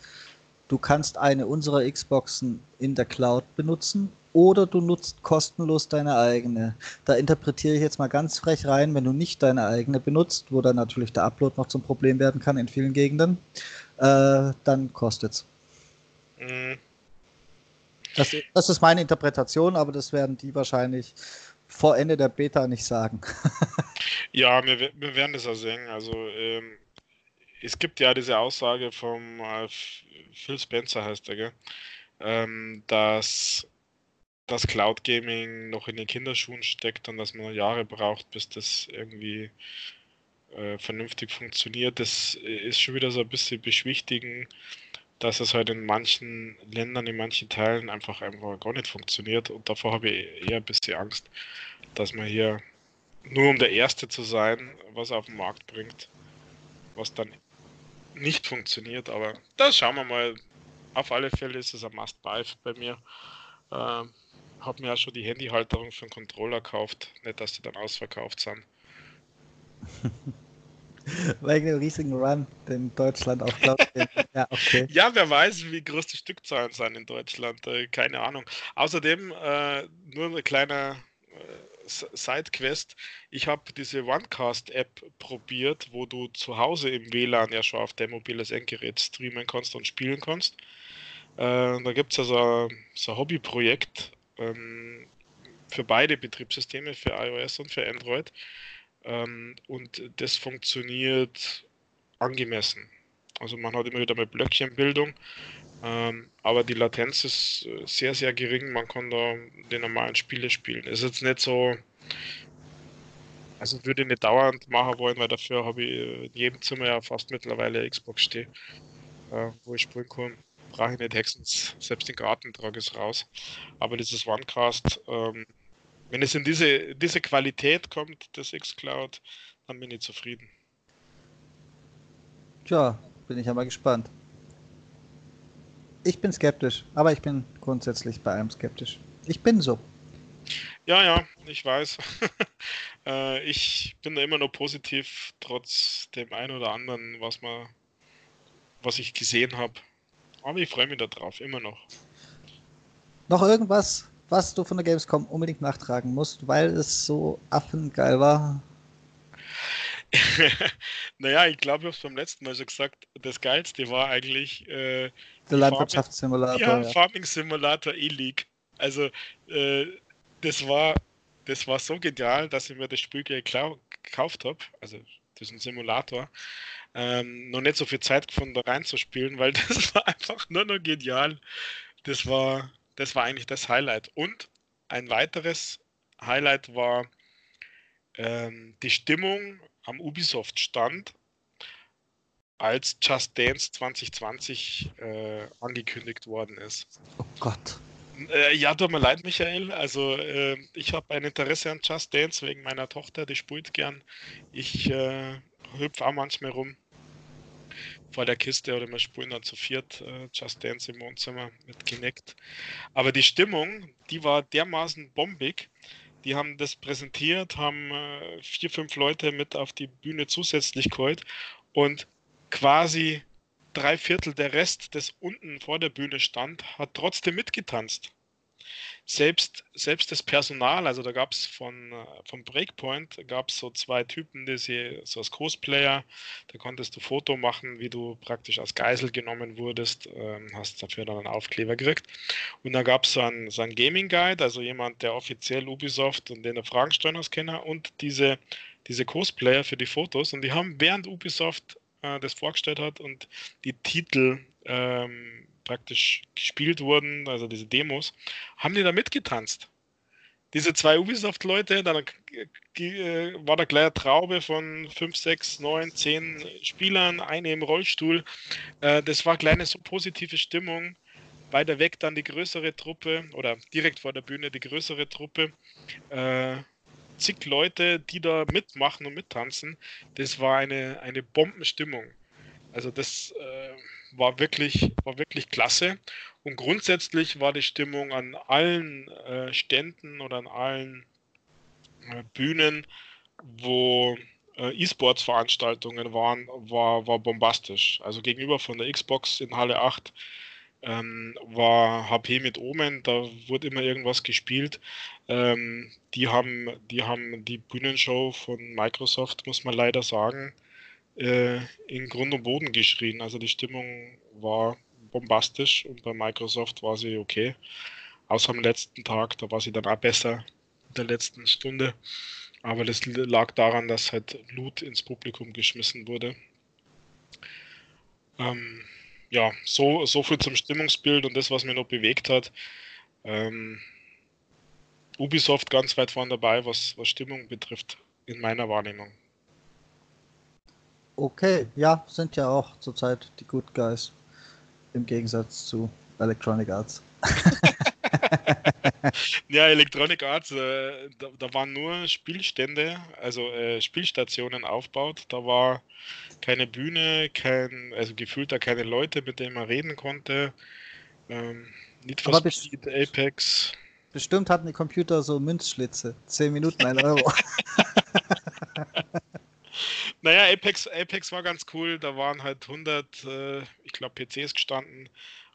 Du kannst eine unserer Xboxen in der Cloud benutzen oder du nutzt kostenlos deine eigene. Da interpretiere ich jetzt mal ganz frech rein, wenn du nicht deine eigene benutzt, wo dann natürlich der Upload noch zum Problem werden kann in vielen Gegenden, äh, dann kostet's. Mhm. Das, das ist meine Interpretation, aber das werden die wahrscheinlich vor Ende der Beta nicht sagen. *laughs* ja, wir, wir werden das auch sehen. Also ähm, es gibt ja diese Aussage vom äh, Phil Spencer heißt er, gell? Ähm, dass das Cloud Gaming noch in den Kinderschuhen steckt und dass man Jahre braucht, bis das irgendwie äh, vernünftig funktioniert. Das ist schon wieder so ein bisschen beschwichtigen, dass es halt in manchen Ländern, in manchen Teilen einfach einfach gar nicht funktioniert. Und davor habe ich eher ein bisschen Angst, dass man hier nur um der Erste zu sein, was auf den Markt bringt, was dann nicht funktioniert. Aber das schauen wir mal. Auf alle Fälle ist es ein Must-Buy bei mir. Ähm, habe mir ja schon die Handyhalterung für den Controller gekauft. Nicht, dass die dann ausverkauft sind. *laughs* Wegen dem riesigen Run, in Deutschland auf Cloud *laughs* ja, okay. ja, wer weiß, wie groß die Stückzahlen sind in Deutschland. Äh, keine Ahnung. Außerdem, äh, nur eine kleine äh, Sidequest. Ich habe diese OneCast-App probiert, wo du zu Hause im WLAN ja schon auf dein mobiles Endgerät streamen kannst und spielen kannst. Äh, da gibt es also so ein Hobbyprojekt ähm, für beide Betriebssysteme, für iOS und für Android. Ähm, und das funktioniert angemessen. Also man hat immer wieder mal Blöckchenbildung, ähm, aber die Latenz ist äh, sehr, sehr gering. Man kann da die normalen Spiele spielen. Es ist jetzt nicht so, also würde ich nicht dauernd machen wollen, weil dafür habe ich in jedem Zimmer ja fast mittlerweile Xbox stehen, äh, wo ich spielen kann. Brauche ich nicht hexen, selbst den Garten trage ich raus. Aber dieses OneCast ähm, Wenn es in diese, diese Qualität kommt, das X-Cloud, dann bin ich zufrieden. Tja, bin ich ja mal gespannt. Ich bin skeptisch, aber ich bin grundsätzlich bei allem skeptisch. Ich bin so. Ja, ja, ich weiß. *laughs* äh, ich bin da immer noch positiv, trotz dem einen oder anderen, was man, was ich gesehen habe. Aber ich freue mich darauf, immer noch. Noch irgendwas, was du von der Gamescom unbedingt nachtragen musst, weil es so affengeil war? *laughs* naja, ich glaube, ich habe es beim letzten Mal schon gesagt, das Geilste war eigentlich äh, der Landwirtschaftssimulator. Ja, ja. Farming Simulator E-League. Also, äh, das war das war so genial, dass ich mir das Spiel gekauft habe. Also, das ist ein Simulator. Ähm, noch nicht so viel Zeit gefunden, da reinzuspielen, weil *laughs* das war einfach nur noch genial. Das war, das war eigentlich das Highlight. Und ein weiteres Highlight war ähm, die Stimmung am Ubisoft-Stand, als Just Dance 2020 äh, angekündigt worden ist. Oh Gott. Äh, ja, tut mir leid, Michael. Also, äh, ich habe ein Interesse an Just Dance wegen meiner Tochter, die spielt gern. Ich äh, hüpfe auch manchmal rum vor der Kiste oder wir spielen dann zu viert äh, Just Dance im Wohnzimmer mit Kinect. Aber die Stimmung, die war dermaßen bombig. Die haben das präsentiert, haben äh, vier, fünf Leute mit auf die Bühne zusätzlich geholt und quasi drei Viertel der Rest, des unten vor der Bühne stand, hat trotzdem mitgetanzt selbst, selbst das Personal, also da gab es von, äh, vom Breakpoint, gab es so zwei Typen, die sie, so als Cosplayer, da konntest du Foto machen, wie du praktisch als Geisel genommen wurdest, ähm, hast dafür dann einen Aufkleber gekriegt. Und da gab es so einen, so einen Gaming Guide, also jemand, der offiziell Ubisoft und den der Fragen Kenner und diese, diese Cosplayer für die Fotos und die haben während Ubisoft äh, das vorgestellt hat und die Titel ähm, praktisch gespielt wurden, also diese Demos, haben die da mitgetanzt. Diese zwei Ubisoft-Leute, dann äh, war da gleich eine Traube von 5, 6, 9, 10 Spielern, eine im Rollstuhl. Äh, das war kleine so positive Stimmung. Weiter weg dann die größere Truppe oder direkt vor der Bühne die größere Truppe. Äh, zig Leute, die da mitmachen und mittanzen. Das war eine, eine Bombenstimmung. Also das äh, war wirklich, war wirklich klasse. Und grundsätzlich war die Stimmung an allen äh, Ständen oder an allen äh, Bühnen, wo äh, E-Sports-Veranstaltungen waren, war, war bombastisch. Also gegenüber von der Xbox in Halle 8 ähm, war HP mit Omen, da wurde immer irgendwas gespielt. Ähm, die, haben, die haben die Bühnenshow von Microsoft, muss man leider sagen, äh, in Grund und Boden geschrien. Also die Stimmung war bombastisch und bei Microsoft war sie okay. Außer am letzten Tag, da war sie dann auch besser in der letzten Stunde. Aber das lag daran, dass halt Loot ins Publikum geschmissen wurde. Ähm, ja, so, so viel zum Stimmungsbild und das, was mir noch bewegt hat. Ähm, Ubisoft ganz weit vorne dabei, was, was Stimmung betrifft, in meiner Wahrnehmung. Okay, ja, sind ja auch zurzeit die Good Guys im Gegensatz zu Electronic Arts. *laughs* ja, Electronic Arts, äh, da, da, waren nur Spielstände, also äh, Spielstationen aufgebaut. Da war keine Bühne, kein, also gefühlt da keine Leute, mit denen man reden konnte. Ähm, Aber Speed, Apex. Bestimmt hatten die Computer so Münzschlitze. 10 Minuten, 1 Euro. *laughs* Naja, Apex, Apex war ganz cool. Da waren halt 100, äh, ich glaube, PCs gestanden.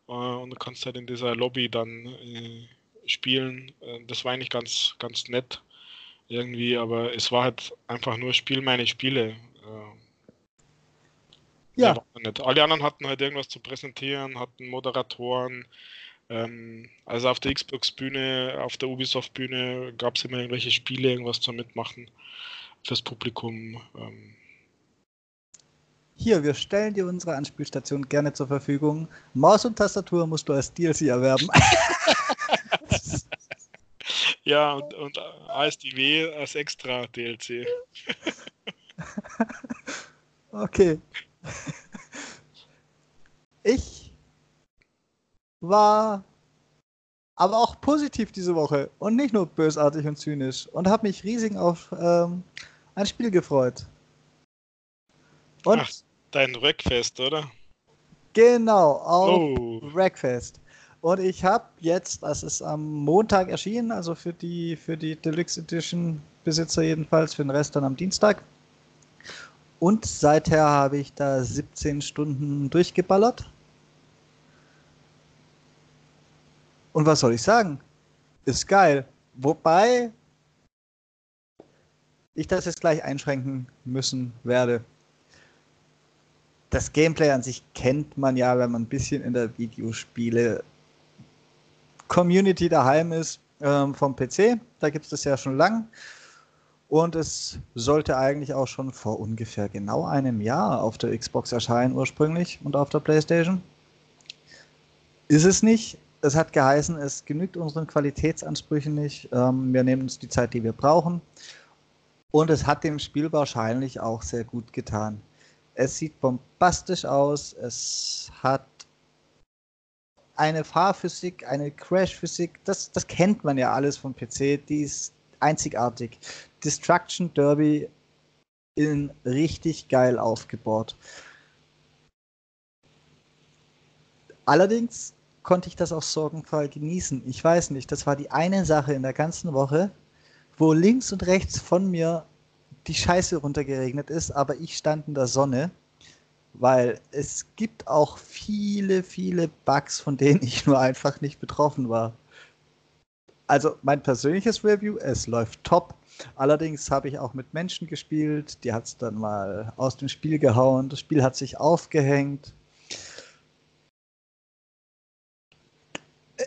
Äh, und du kannst halt in dieser Lobby dann äh, spielen. Äh, das war eigentlich ganz, ganz nett irgendwie, aber es war halt einfach nur Spiel meine Spiele. Äh. ja. Alle anderen hatten halt irgendwas zu präsentieren, hatten Moderatoren. Ähm, also auf der Xbox-Bühne, auf der Ubisoft-Bühne gab es immer irgendwelche Spiele, irgendwas zum Mitmachen fürs Publikum. Ähm, hier, wir stellen dir unsere Anspielstation gerne zur Verfügung. Maus und Tastatur musst du als DLC erwerben. *laughs* ja, und, und ASDW als extra DLC. *laughs* okay. Ich war aber auch positiv diese Woche und nicht nur bösartig und zynisch und habe mich riesig auf ähm, ein Spiel gefreut. Und Ach, dein Wreckfest, oder? Genau, auf oh. Und ich habe jetzt, das ist am Montag erschienen, also für die, für die Deluxe Edition Besitzer jedenfalls, für den Rest dann am Dienstag. Und seither habe ich da 17 Stunden durchgeballert. Und was soll ich sagen? Ist geil. Wobei ich das jetzt gleich einschränken müssen werde. Das Gameplay an sich kennt man ja, wenn man ein bisschen in der Videospiele Community daheim ist ähm, vom PC. Da gibt es das ja schon lang. Und es sollte eigentlich auch schon vor ungefähr genau einem Jahr auf der Xbox erscheinen ursprünglich und auf der PlayStation. Ist es nicht. Es hat geheißen, es genügt unseren Qualitätsansprüchen nicht. Ähm, wir nehmen uns die Zeit, die wir brauchen. Und es hat dem Spiel wahrscheinlich auch sehr gut getan. Es sieht bombastisch aus. Es hat eine Fahrphysik, eine Crashphysik, das, das kennt man ja alles vom PC, die ist einzigartig. Destruction Derby in richtig geil aufgebaut. Allerdings konnte ich das auch sorgenvoll genießen. Ich weiß nicht, das war die eine Sache in der ganzen Woche, wo links und rechts von mir die Scheiße runtergeregnet ist, aber ich stand in der Sonne weil es gibt auch viele, viele Bugs, von denen ich nur einfach nicht betroffen war. Also mein persönliches Review, es läuft top. Allerdings habe ich auch mit Menschen gespielt, die hat es dann mal aus dem Spiel gehauen, das Spiel hat sich aufgehängt.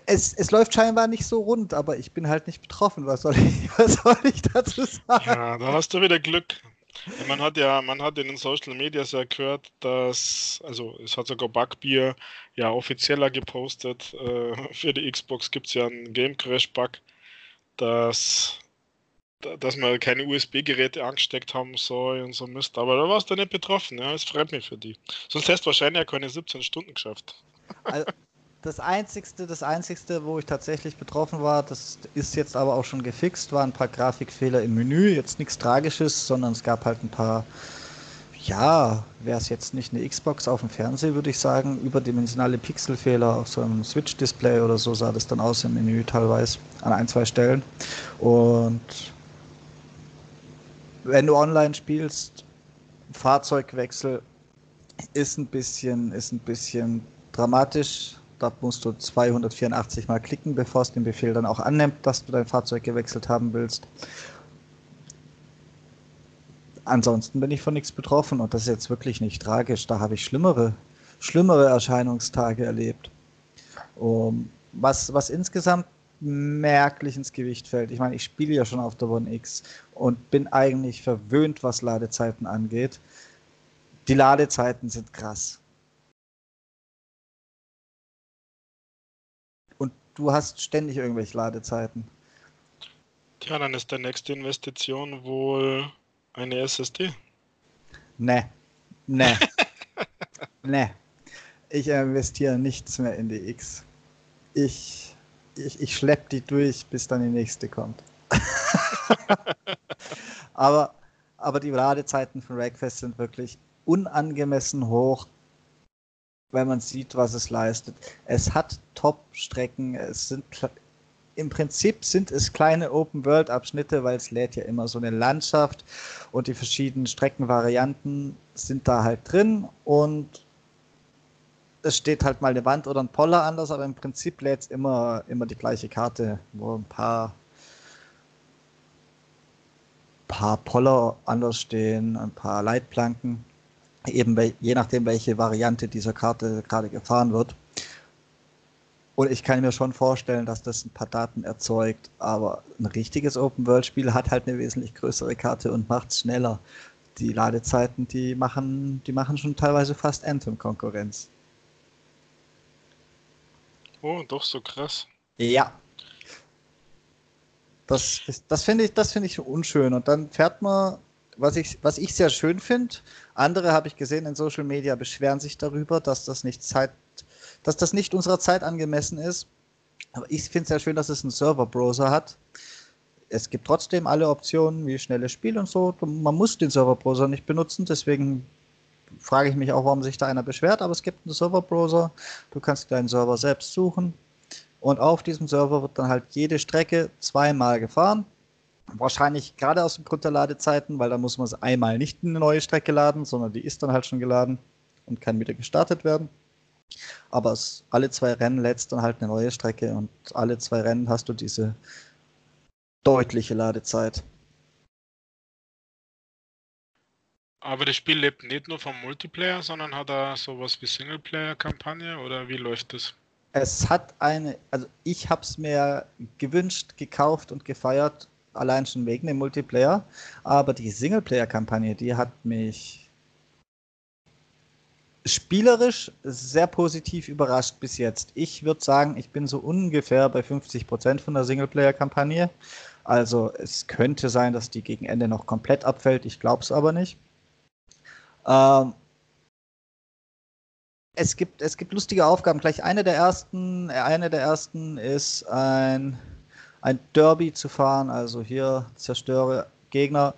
Es, es läuft scheinbar nicht so rund, aber ich bin halt nicht betroffen. Was soll ich, *laughs* was soll ich dazu sagen? Ja, da hast du wieder Glück. Man hat ja, man hat in den Social Medias ja gehört, dass, also es hat sogar Bugbeer ja offizieller gepostet, äh, für die Xbox gibt es ja einen Game Crash Bug, dass, dass man keine USB-Geräte angesteckt haben soll und so Mist. Aber da warst du nicht betroffen, ja, es freut mich für die. Sonst hast du wahrscheinlich ja keine 17 Stunden geschafft. Also, das einzigste, das einzigste, wo ich tatsächlich betroffen war, das ist jetzt aber auch schon gefixt, waren ein paar Grafikfehler im Menü. Jetzt nichts Tragisches, sondern es gab halt ein paar, ja, wäre es jetzt nicht eine Xbox auf dem Fernseher, würde ich sagen, überdimensionale Pixelfehler auf so einem Switch-Display oder so sah das dann aus im Menü teilweise an ein, zwei Stellen. Und wenn du online spielst, Fahrzeugwechsel ist ein bisschen, ist ein bisschen dramatisch da musst du 284 Mal klicken, bevor es den Befehl dann auch annimmt, dass du dein Fahrzeug gewechselt haben willst. Ansonsten bin ich von nichts betroffen und das ist jetzt wirklich nicht tragisch. Da habe ich schlimmere, schlimmere Erscheinungstage erlebt. Um, was, was insgesamt merklich ins Gewicht fällt. Ich meine, ich spiele ja schon auf der One X und bin eigentlich verwöhnt, was Ladezeiten angeht. Die Ladezeiten sind krass. Du hast ständig irgendwelche Ladezeiten. Tja, dann ist der nächste Investition wohl eine SSD. Ne, ne, ne. *laughs* Ich investiere nichts mehr in die X. Ich, ich, ich schleppe die durch, bis dann die nächste kommt. *laughs* aber, aber die Ladezeiten von Rackfest sind wirklich unangemessen hoch wenn man sieht, was es leistet. Es hat Top-Strecken, es sind im Prinzip sind es kleine Open-World-Abschnitte, weil es lädt ja immer so eine Landschaft und die verschiedenen Streckenvarianten sind da halt drin und es steht halt mal eine Wand oder ein Poller anders, aber im Prinzip lädt es immer, immer die gleiche Karte, wo ein paar, paar Poller anders stehen, ein paar Leitplanken eben je nachdem, welche Variante dieser Karte gerade gefahren wird. Und ich kann mir schon vorstellen, dass das ein paar Daten erzeugt, aber ein richtiges Open-World-Spiel hat halt eine wesentlich größere Karte und macht es schneller. Die Ladezeiten, die machen, die machen schon teilweise fast Anthem-Konkurrenz. Oh, doch so krass. Ja. Das, das finde ich, das finde ich unschön. Und dann fährt man was ich, was ich sehr schön finde, andere habe ich gesehen in Social Media beschweren sich darüber, dass das nicht Zeit, dass das nicht unserer Zeit angemessen ist. Aber ich finde es sehr schön, dass es einen Server-Browser hat. Es gibt trotzdem alle Optionen wie schnelles Spiel und so. Man muss den Server-Browser nicht benutzen, deswegen frage ich mich auch, warum sich da einer beschwert. Aber es gibt einen Server-Browser. Du kannst deinen Server selbst suchen. Und auf diesem Server wird dann halt jede Strecke zweimal gefahren. Wahrscheinlich gerade aus dem Grund der Ladezeiten, weil da muss man es einmal nicht in eine neue Strecke laden, sondern die ist dann halt schon geladen und kann wieder gestartet werden. Aber es, alle zwei Rennen lädst dann halt eine neue Strecke und alle zwei Rennen hast du diese deutliche Ladezeit. Aber das Spiel lebt nicht nur vom Multiplayer, sondern hat auch sowas wie Singleplayer-Kampagne oder wie läuft das? Es hat eine, also ich habe es mir gewünscht, gekauft und gefeiert, allein schon wegen dem Multiplayer. Aber die Singleplayer-Kampagne, die hat mich spielerisch sehr positiv überrascht bis jetzt. Ich würde sagen, ich bin so ungefähr bei 50% von der Singleplayer-Kampagne. Also es könnte sein, dass die gegen Ende noch komplett abfällt. Ich glaube es aber nicht. Ähm, es gibt, es gibt lustige Aufgaben. Gleich eine der ersten, eine der ersten ist ein, ein Derby zu fahren. Also hier zerstöre Gegner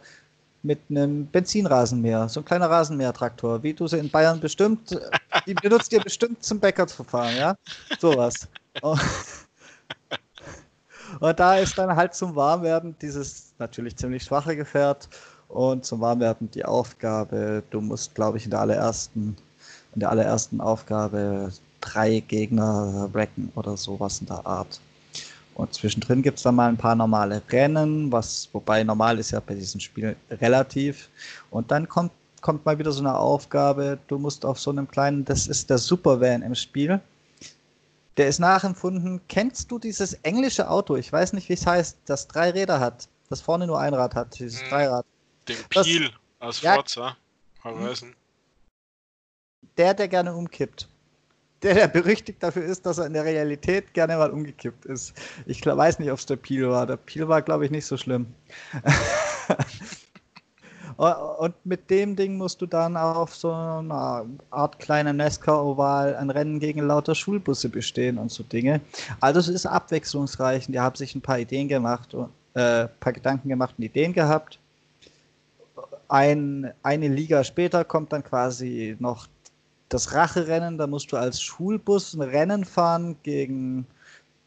mit einem Benzinrasenmäher, so ein kleiner Rasenmähertraktor, wie du sie in Bayern bestimmt, *laughs* die benutzt ihr bestimmt zum Bäcker zu fahren, ja? Sowas. Und, *laughs* und da ist dann halt zum Warmwerden dieses natürlich ziemlich schwache Gefährt und zum Warmwerden die Aufgabe, du musst, glaube ich, in der allerersten in der allerersten Aufgabe drei Gegner wrecken oder sowas in der Art. Und zwischendrin gibt es dann mal ein paar normale Rennen, was, wobei normal ist ja bei diesem Spiel relativ. Und dann kommt, kommt mal wieder so eine Aufgabe, du musst auf so einem kleinen, das ist der Supervan im Spiel. Der ist nachempfunden. Kennst du dieses englische Auto? Ich weiß nicht, wie es heißt, das drei Räder hat, das vorne nur ein Rad hat, dieses hm, Dreirad. Den Peel aus Forza Horizon. Ja, der, der gerne umkippt. Der, der berüchtigt dafür ist, dass er in der Realität gerne mal umgekippt ist. Ich weiß nicht, ob es der Peel war. Der Peel war, glaube ich, nicht so schlimm. *laughs* Und mit dem Ding musst du dann auf so einer Art kleiner Nesca-Oval ein Rennen gegen lauter Schulbusse bestehen und so Dinge. Also es ist abwechslungsreich. Die haben sich ein paar Ideen gemacht, äh, ein paar Gedanken gemacht und Ideen gehabt. Ein, eine Liga später kommt dann quasi noch das Racherennen, da musst du als Schulbus ein Rennen fahren gegen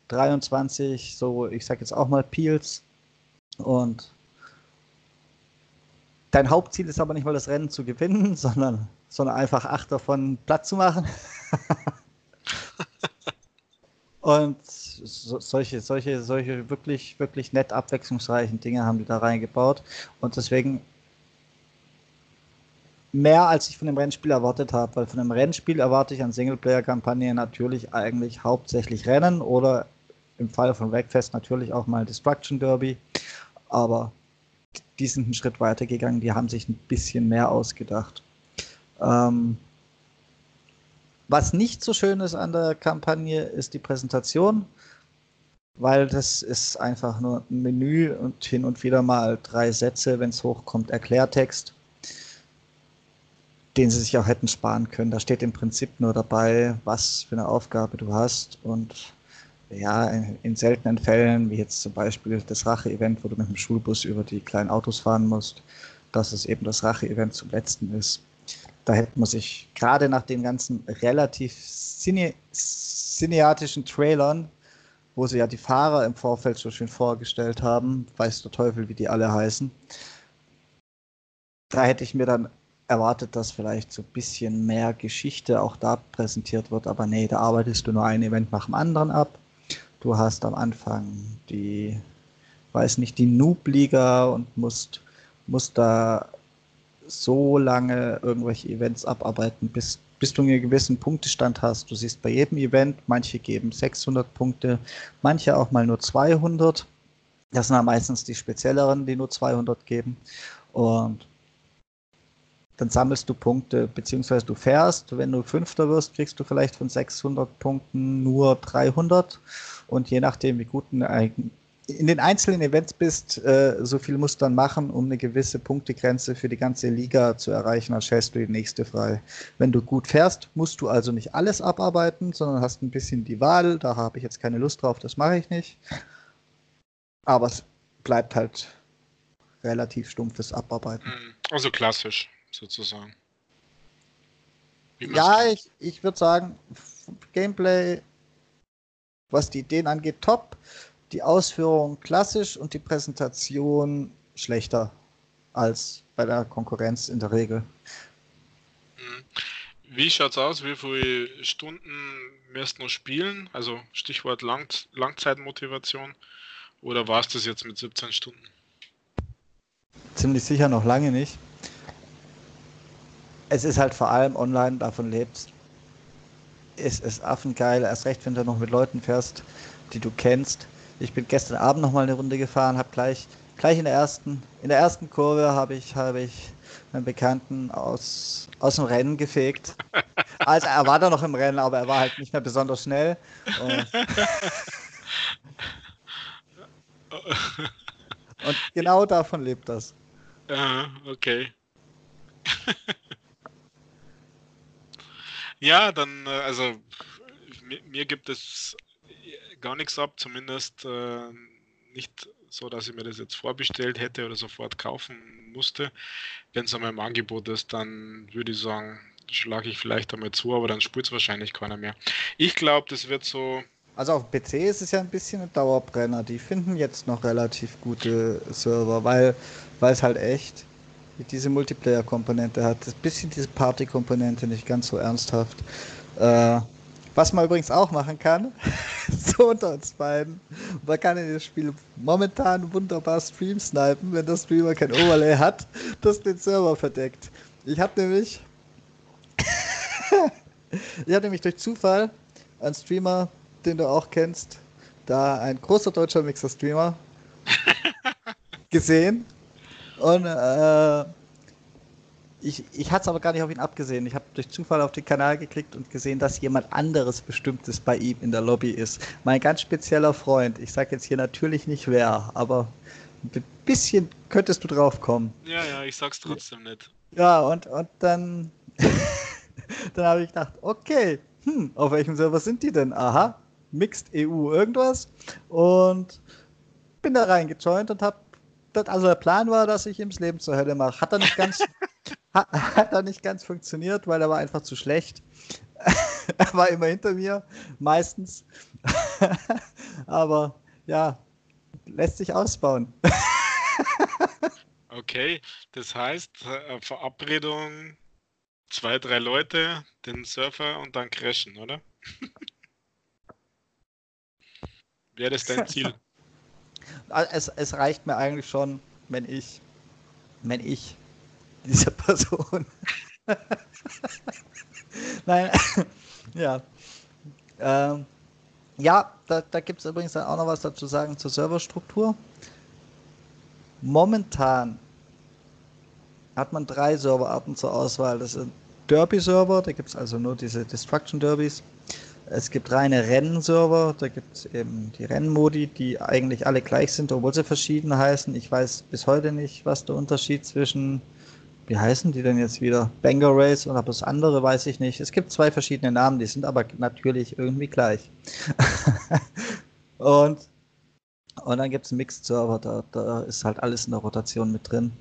23, so ich sag jetzt auch mal Peels. Und dein Hauptziel ist aber nicht mal das Rennen zu gewinnen, *laughs* sondern, sondern einfach acht davon platt zu machen. *laughs* Und so, solche, solche, solche wirklich, wirklich nett abwechslungsreichen Dinge haben die da reingebaut. Und deswegen mehr, als ich von dem Rennspiel erwartet habe, weil von dem Rennspiel erwarte ich an Singleplayer-Kampagne natürlich eigentlich hauptsächlich Rennen oder im Fall von Wreckfest natürlich auch mal Destruction Derby. Aber die sind einen Schritt weiter gegangen, die haben sich ein bisschen mehr ausgedacht. Ähm, was nicht so schön ist an der Kampagne, ist die Präsentation, weil das ist einfach nur ein Menü und hin und wieder mal drei Sätze, wenn es hochkommt, Erklärtext den sie sich auch hätten sparen können. Da steht im Prinzip nur dabei, was für eine Aufgabe du hast und ja, in, seltenen Fällen, wie jetzt zum Beispiel das Rache-Event, wo du mit dem Schulbus über die kleinen Autos fahren musst, dass es eben das Rache-Event zum letzten ist. Da hätte man sich gerade nach den ganzen relativ cine cineatischen Trailern, wo sie ja die Fahrer im Vorfeld so schön vorgestellt haben, weiß der Teufel, wie die alle heißen, da hätte ich mir dann erwartet, dass vielleicht so ein bisschen mehr Geschichte auch da präsentiert wird, aber nee, da arbeitest du nur ein Event nach dem anderen ab. Du hast am Anfang die, weiß nicht, die Noob-Liga und musst, musst da so lange irgendwelche Events abarbeiten, bis, bis du einen gewissen Punktestand hast. Du siehst bei jedem Event, manche geben 600 Punkte, manche auch mal nur 200. Das sind ja meistens die spezielleren, die nur 200 geben. Und dann sammelst du Punkte, beziehungsweise du fährst. Wenn du Fünfter wirst, kriegst du vielleicht von 600 Punkten nur 300. Und je nachdem, wie gut ein in den einzelnen Events bist, äh, so viel musst du dann machen, um eine gewisse Punktegrenze für die ganze Liga zu erreichen, dann stellst du die nächste frei. Wenn du gut fährst, musst du also nicht alles abarbeiten, sondern hast ein bisschen die Wahl. Da habe ich jetzt keine Lust drauf, das mache ich nicht. Aber es bleibt halt relativ stumpfes Abarbeiten. Hm, also klassisch, sozusagen. Ja, ich, ich würde sagen, Gameplay, was die Ideen angeht, top die Ausführung klassisch und die Präsentation schlechter als bei der Konkurrenz in der Regel. Mhm. Wie schaut es aus? Wie viele Stunden wirst du noch spielen? Also Stichwort Lang Langzeitmotivation. Oder war es das jetzt mit 17 Stunden? Ziemlich sicher noch lange nicht. Es ist halt vor allem online, davon lebst. Es ist affengeil, erst recht, wenn du noch mit Leuten fährst, die du kennst. Ich bin gestern Abend noch mal eine Runde gefahren, habe gleich, gleich in der ersten, in der ersten Kurve habe ich, habe ich meinen Bekannten aus, aus dem Rennen gefegt. Also er war da noch im Rennen, aber er war halt nicht mehr besonders schnell. Und, *laughs* genau davon lebt das. Ja, okay. *laughs* ja, dann, äh, also mir, gibt es gar nichts ab, zumindest äh, nicht so, dass ich mir das jetzt vorbestellt hätte oder sofort kaufen musste. Wenn es einmal im Angebot ist, dann würde ich sagen, schlage ich vielleicht einmal zu, aber dann spielt es wahrscheinlich keiner mehr. Ich glaube, das wird so. Also auf PC ist es ja ein bisschen ein Dauerbrenner. Die finden jetzt noch relativ gute Server, weil es halt echt diese Multiplayer-Komponente hat. Ein bisschen diese Party-Komponente nicht ganz so ernsthaft. Äh, was man übrigens auch machen kann, *laughs* so unter uns beiden, man kann in das Spiel momentan wunderbar Stream snipen, wenn der Streamer kein Overlay hat, das den Server verdeckt. Ich habe nämlich, *laughs* ich habe nämlich durch Zufall einen Streamer, den du auch kennst, da ein großer deutscher Mixer-Streamer *laughs* gesehen und äh, ich, ich hatte es aber gar nicht auf ihn abgesehen. Ich habe durch Zufall auf den Kanal geklickt und gesehen, dass jemand anderes Bestimmtes bei ihm in der Lobby ist. Mein ganz spezieller Freund. Ich sage jetzt hier natürlich nicht wer, aber ein bisschen könntest du drauf kommen. Ja, ja, ich sag's trotzdem nicht. Ja, und, und dann, *laughs* dann habe ich gedacht, okay, hm, auf welchem Server sind die denn? Aha, Mixed EU irgendwas. Und bin da reingejoint und habe also der Plan war, dass ich ihm das Leben zur Hölle mache. Hat er nicht ganz, *laughs* hat, hat er nicht ganz funktioniert, weil er war einfach zu schlecht. *laughs* er war immer hinter mir, meistens. *laughs* Aber ja, lässt sich ausbauen. okay, das heißt, äh, Verabredung, zwei, drei Leute, den Surfer und dann crashen, oder? Wäre das dein Ziel? Es, es reicht mir eigentlich schon, wenn ich, wenn ich dieser *laughs* Person. Nein, *laughs* ja. Ähm, ja, da, da gibt es übrigens auch noch was dazu sagen zur Serverstruktur. Momentan hat man drei Serverarten zur Auswahl. Das sind Derby-Server, da gibt es also nur diese Destruction Derbys. Es gibt reine Rennserver, da gibt es eben die Rennmodi, die eigentlich alle gleich sind, obwohl sie verschieden heißen. Ich weiß bis heute nicht, was der Unterschied zwischen, wie heißen die denn jetzt wieder? Banger Race oder das andere weiß ich nicht. Es gibt zwei verschiedene Namen, die sind aber natürlich irgendwie gleich. *laughs* und, und dann gibt es einen Mixed-Server, da, da ist halt alles in der Rotation mit drin.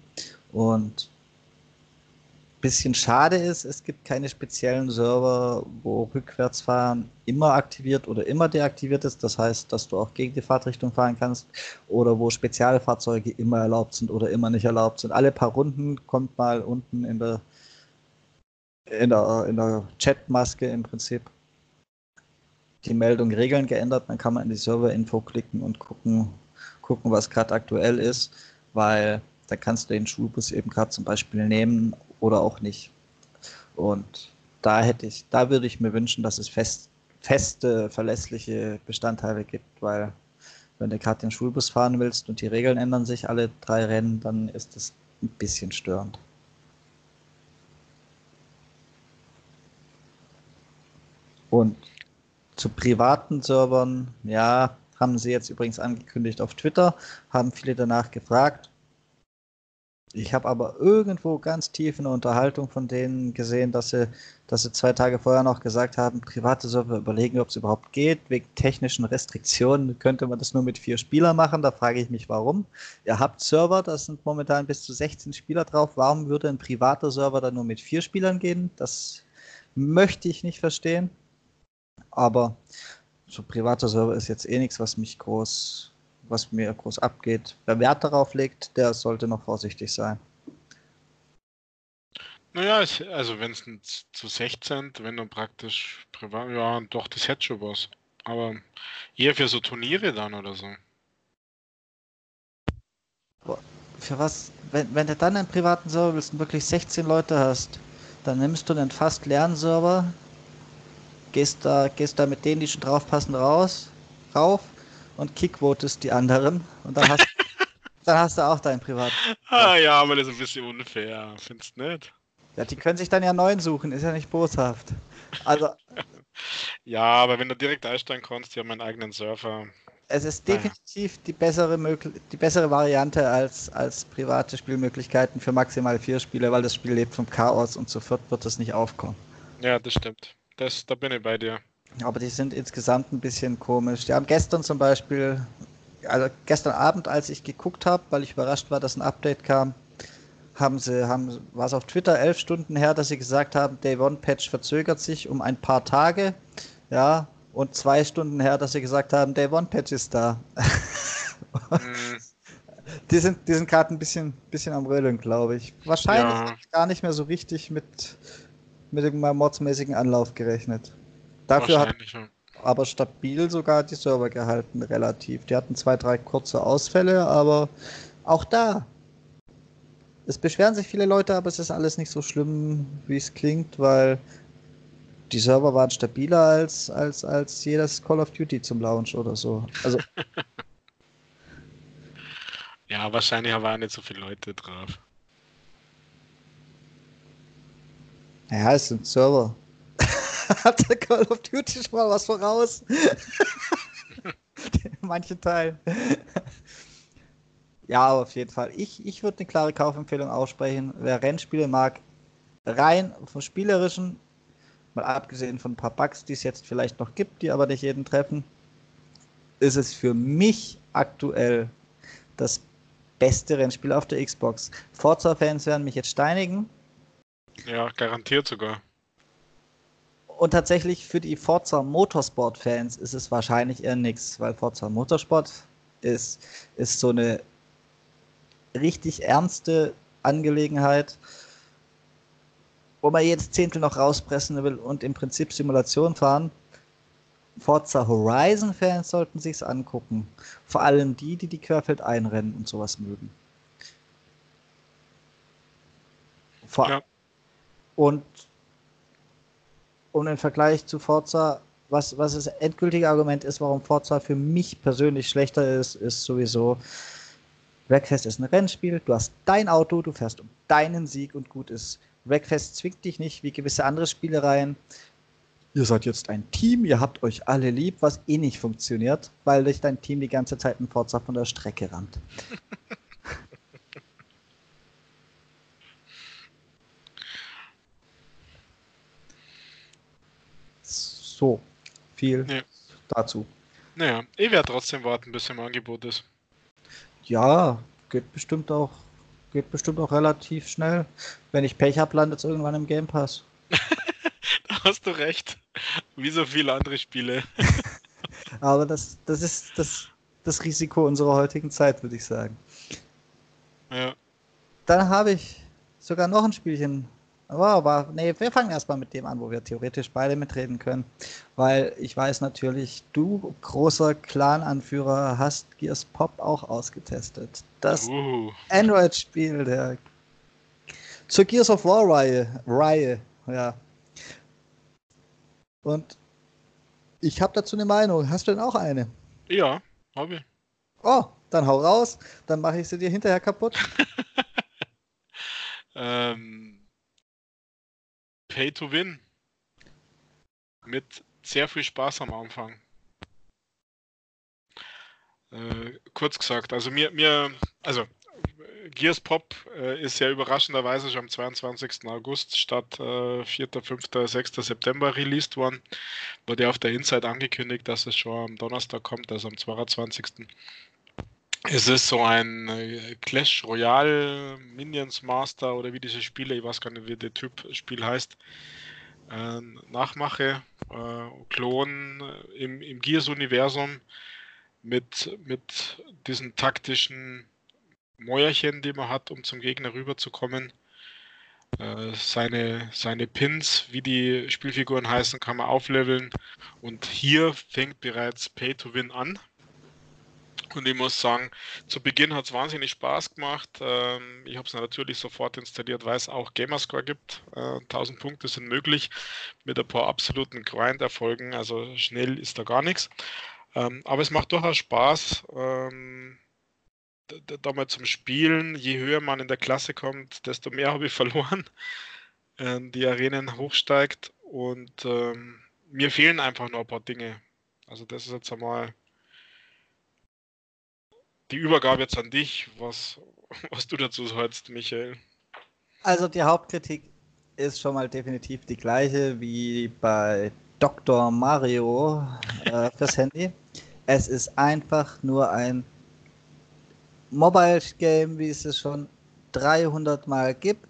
Und bisschen schade ist, es gibt keine speziellen Server, wo Rückwärtsfahren immer aktiviert oder immer deaktiviert ist. Das heißt, dass du auch gegen die Fahrtrichtung fahren kannst oder wo Spezialfahrzeuge immer erlaubt sind oder immer nicht erlaubt sind. Alle paar Runden kommt mal unten in der, in der, in der Chatmaske im Prinzip die Meldung Regeln geändert. Dann kann man in die Serverinfo klicken und gucken, gucken was gerade aktuell ist, weil da kannst du den Schulbus eben gerade zum Beispiel nehmen oder auch nicht. Und da hätte ich, da würde ich mir wünschen, dass es fest, feste, verlässliche Bestandteile gibt, weil wenn du gerade den Schulbus fahren willst und die Regeln ändern sich alle drei Rennen, dann ist das ein bisschen störend. Und zu privaten Servern, ja, Haben sie jetzt übrigens angekündigt auf Twitter, haben viele danach gefragt. Ich habe aber irgendwo ganz tief in der Unterhaltung von denen gesehen, dass sie, dass sie zwei Tage vorher noch gesagt haben, private Server überlegen, ob es überhaupt geht. Wegen technischen Restriktionen könnte man das nur mit vier Spielern machen. Da frage ich mich, warum. Ihr habt Server, da sind momentan bis zu 16 Spieler drauf. Warum würde ein privater Server dann nur mit vier Spielern gehen? Das möchte ich nicht verstehen. Aber so privater Server ist jetzt eh nichts, was mich groß was mir groß abgeht. Wer Wert darauf legt, der sollte noch vorsichtig sein. Naja, also wenn es zu 16, wenn du praktisch privat, ja, doch, das hätte schon was. Aber eher für so Turniere dann oder so. Für was, wenn, wenn du dann einen privaten Server willst und wirklich 16 Leute hast, dann nimmst du einen fast leeren Server, gehst da, gehst da mit denen, die schon drauf passen, raus, rauf und kickvotest die anderen und dann hast, *laughs* dann hast du auch dein Privat. Ah ja, aber das ist ein bisschen unfair, findest du nicht? Ja, die können sich dann ja neuen suchen, ist ja nicht boshaft. Also. *laughs* ja, aber wenn du direkt einsteigen kannst, die haben einen eigenen Surfer. Es ist definitiv naja. die, bessere die bessere Variante als, als private Spielmöglichkeiten für maximal vier Spiele, weil das Spiel lebt vom Chaos und zu viert wird es nicht aufkommen. Ja, das stimmt. Das, da bin ich bei dir. Aber die sind insgesamt ein bisschen komisch. Die haben gestern zum Beispiel, also gestern Abend, als ich geguckt habe, weil ich überrascht war, dass ein Update kam, haben sie, haben, war es auf Twitter elf Stunden her, dass sie gesagt haben, Day One Patch verzögert sich um ein paar Tage. Ja, und zwei Stunden her, dass sie gesagt haben, Day One Patch ist da. Mhm. *laughs* Die sind, die sind gerade ein bisschen, bisschen am Rödeln, glaube ich. Wahrscheinlich ja. gar nicht mehr so richtig mit, mit dem mordsmäßigen Anlauf gerechnet. Dafür hat aber stabil sogar die Server gehalten, relativ. Die hatten zwei, drei kurze Ausfälle, aber auch da. Es beschweren sich viele Leute, aber es ist alles nicht so schlimm, wie es klingt, weil die Server waren stabiler als, als, als jedes Call of Duty zum Launch oder so. Also. *laughs* ja, wahrscheinlich waren nicht so viele Leute drauf. Ja, es sind Server. *laughs* hat der Call of Duty schon mal was voraus. *laughs* In manchen Teilen. *laughs* ja, auf jeden Fall. Ich, ich würde eine klare Kaufempfehlung aussprechen. Wer Rennspiele mag, rein vom Spielerischen, mal abgesehen von ein paar Bugs, die es jetzt vielleicht noch gibt, die aber nicht jeden treffen, ist es für mich aktuell das beste Rennspiel auf der Xbox. Forza-Fans werden mich jetzt steinigen. Ja, garantiert sogar. Und tatsächlich für die Forza Motorsport-Fans ist es wahrscheinlich eher nichts, weil Forza Motorsport ist, ist so eine richtig ernste Angelegenheit, wo man jedes Zehntel noch rauspressen will und im Prinzip Simulation fahren. Forza Horizon-Fans sollten sich's angucken. Vor allem die, die die Querfeld einrennen und sowas mögen. Vor ja. Und um den Vergleich zu Forza, was, was das endgültige Argument ist, warum Forza für mich persönlich schlechter ist, ist sowieso, Wreckfest ist ein Rennspiel, du hast dein Auto, du fährst um deinen Sieg und gut ist. Wreckfest zwingt dich nicht wie gewisse andere Spielereien. Ihr seid jetzt ein Team, ihr habt euch alle lieb, was eh nicht funktioniert, weil dich dein Team die ganze Zeit in Forza von der Strecke rammt. *laughs* So, viel ja. dazu. Naja, ich werde trotzdem warten, bis im Angebot ist. Ja, geht bestimmt auch, geht bestimmt auch relativ schnell. Wenn ich Pech habe, landet es irgendwann im Game Pass. *laughs* da hast du recht. Wie so viele andere Spiele. *laughs* Aber das, das ist das, das Risiko unserer heutigen Zeit, würde ich sagen. Ja. Dann habe ich sogar noch ein Spielchen Oh, aber nee, wir fangen erstmal mit dem an, wo wir theoretisch beide mitreden können. Weil ich weiß natürlich, du, großer Clan-Anführer, hast Gears Pop auch ausgetestet. Das uh. Android-Spiel der zur Gears of War-Reihe. Reihe, ja. Und ich habe dazu eine Meinung. Hast du denn auch eine? Ja, habe ich. Oh, dann hau raus. Dann mache ich sie dir hinterher kaputt. *laughs* ähm Pay to Win. Mit sehr viel Spaß am Anfang. Äh, kurz gesagt, also mir, mir, also Gears Pop äh, ist ja überraschenderweise schon am 22. August statt äh, 4., 5., 6. September released worden. Wurde auf der Inside angekündigt, dass es schon am Donnerstag kommt, also am 22. Es ist so ein äh, Clash Royale Minions Master oder wie diese Spiele, ich weiß gar nicht, wie der Typ Spiel heißt, äh, Nachmache, äh, Klon äh, im, im Gears-Universum mit, mit diesen taktischen Mäuerchen, die man hat, um zum Gegner rüberzukommen. Äh, seine, seine Pins, wie die Spielfiguren heißen, kann man aufleveln. Und hier fängt bereits Pay to Win an. Und ich muss sagen, zu Beginn hat es wahnsinnig Spaß gemacht. Ähm, ich habe es natürlich sofort installiert, weil es auch Gamerscore gibt. 1000 äh, Punkte sind möglich mit ein paar absoluten Grind-Erfolgen. Also schnell ist da gar nichts. Ähm, aber es macht durchaus Spaß. Ähm, da mal zum Spielen, je höher man in der Klasse kommt, desto mehr *laughs* habe ich verloren. Ähm, die Arenen hochsteigt und ähm, mir fehlen einfach noch ein paar Dinge. Also das ist jetzt einmal die Übergabe jetzt an dich, was, was du dazu sagst, Michael. Also die Hauptkritik ist schon mal definitiv die gleiche wie bei Dr. Mario äh, fürs Handy. Es ist einfach nur ein Mobile Game, wie es es schon 300 Mal gibt,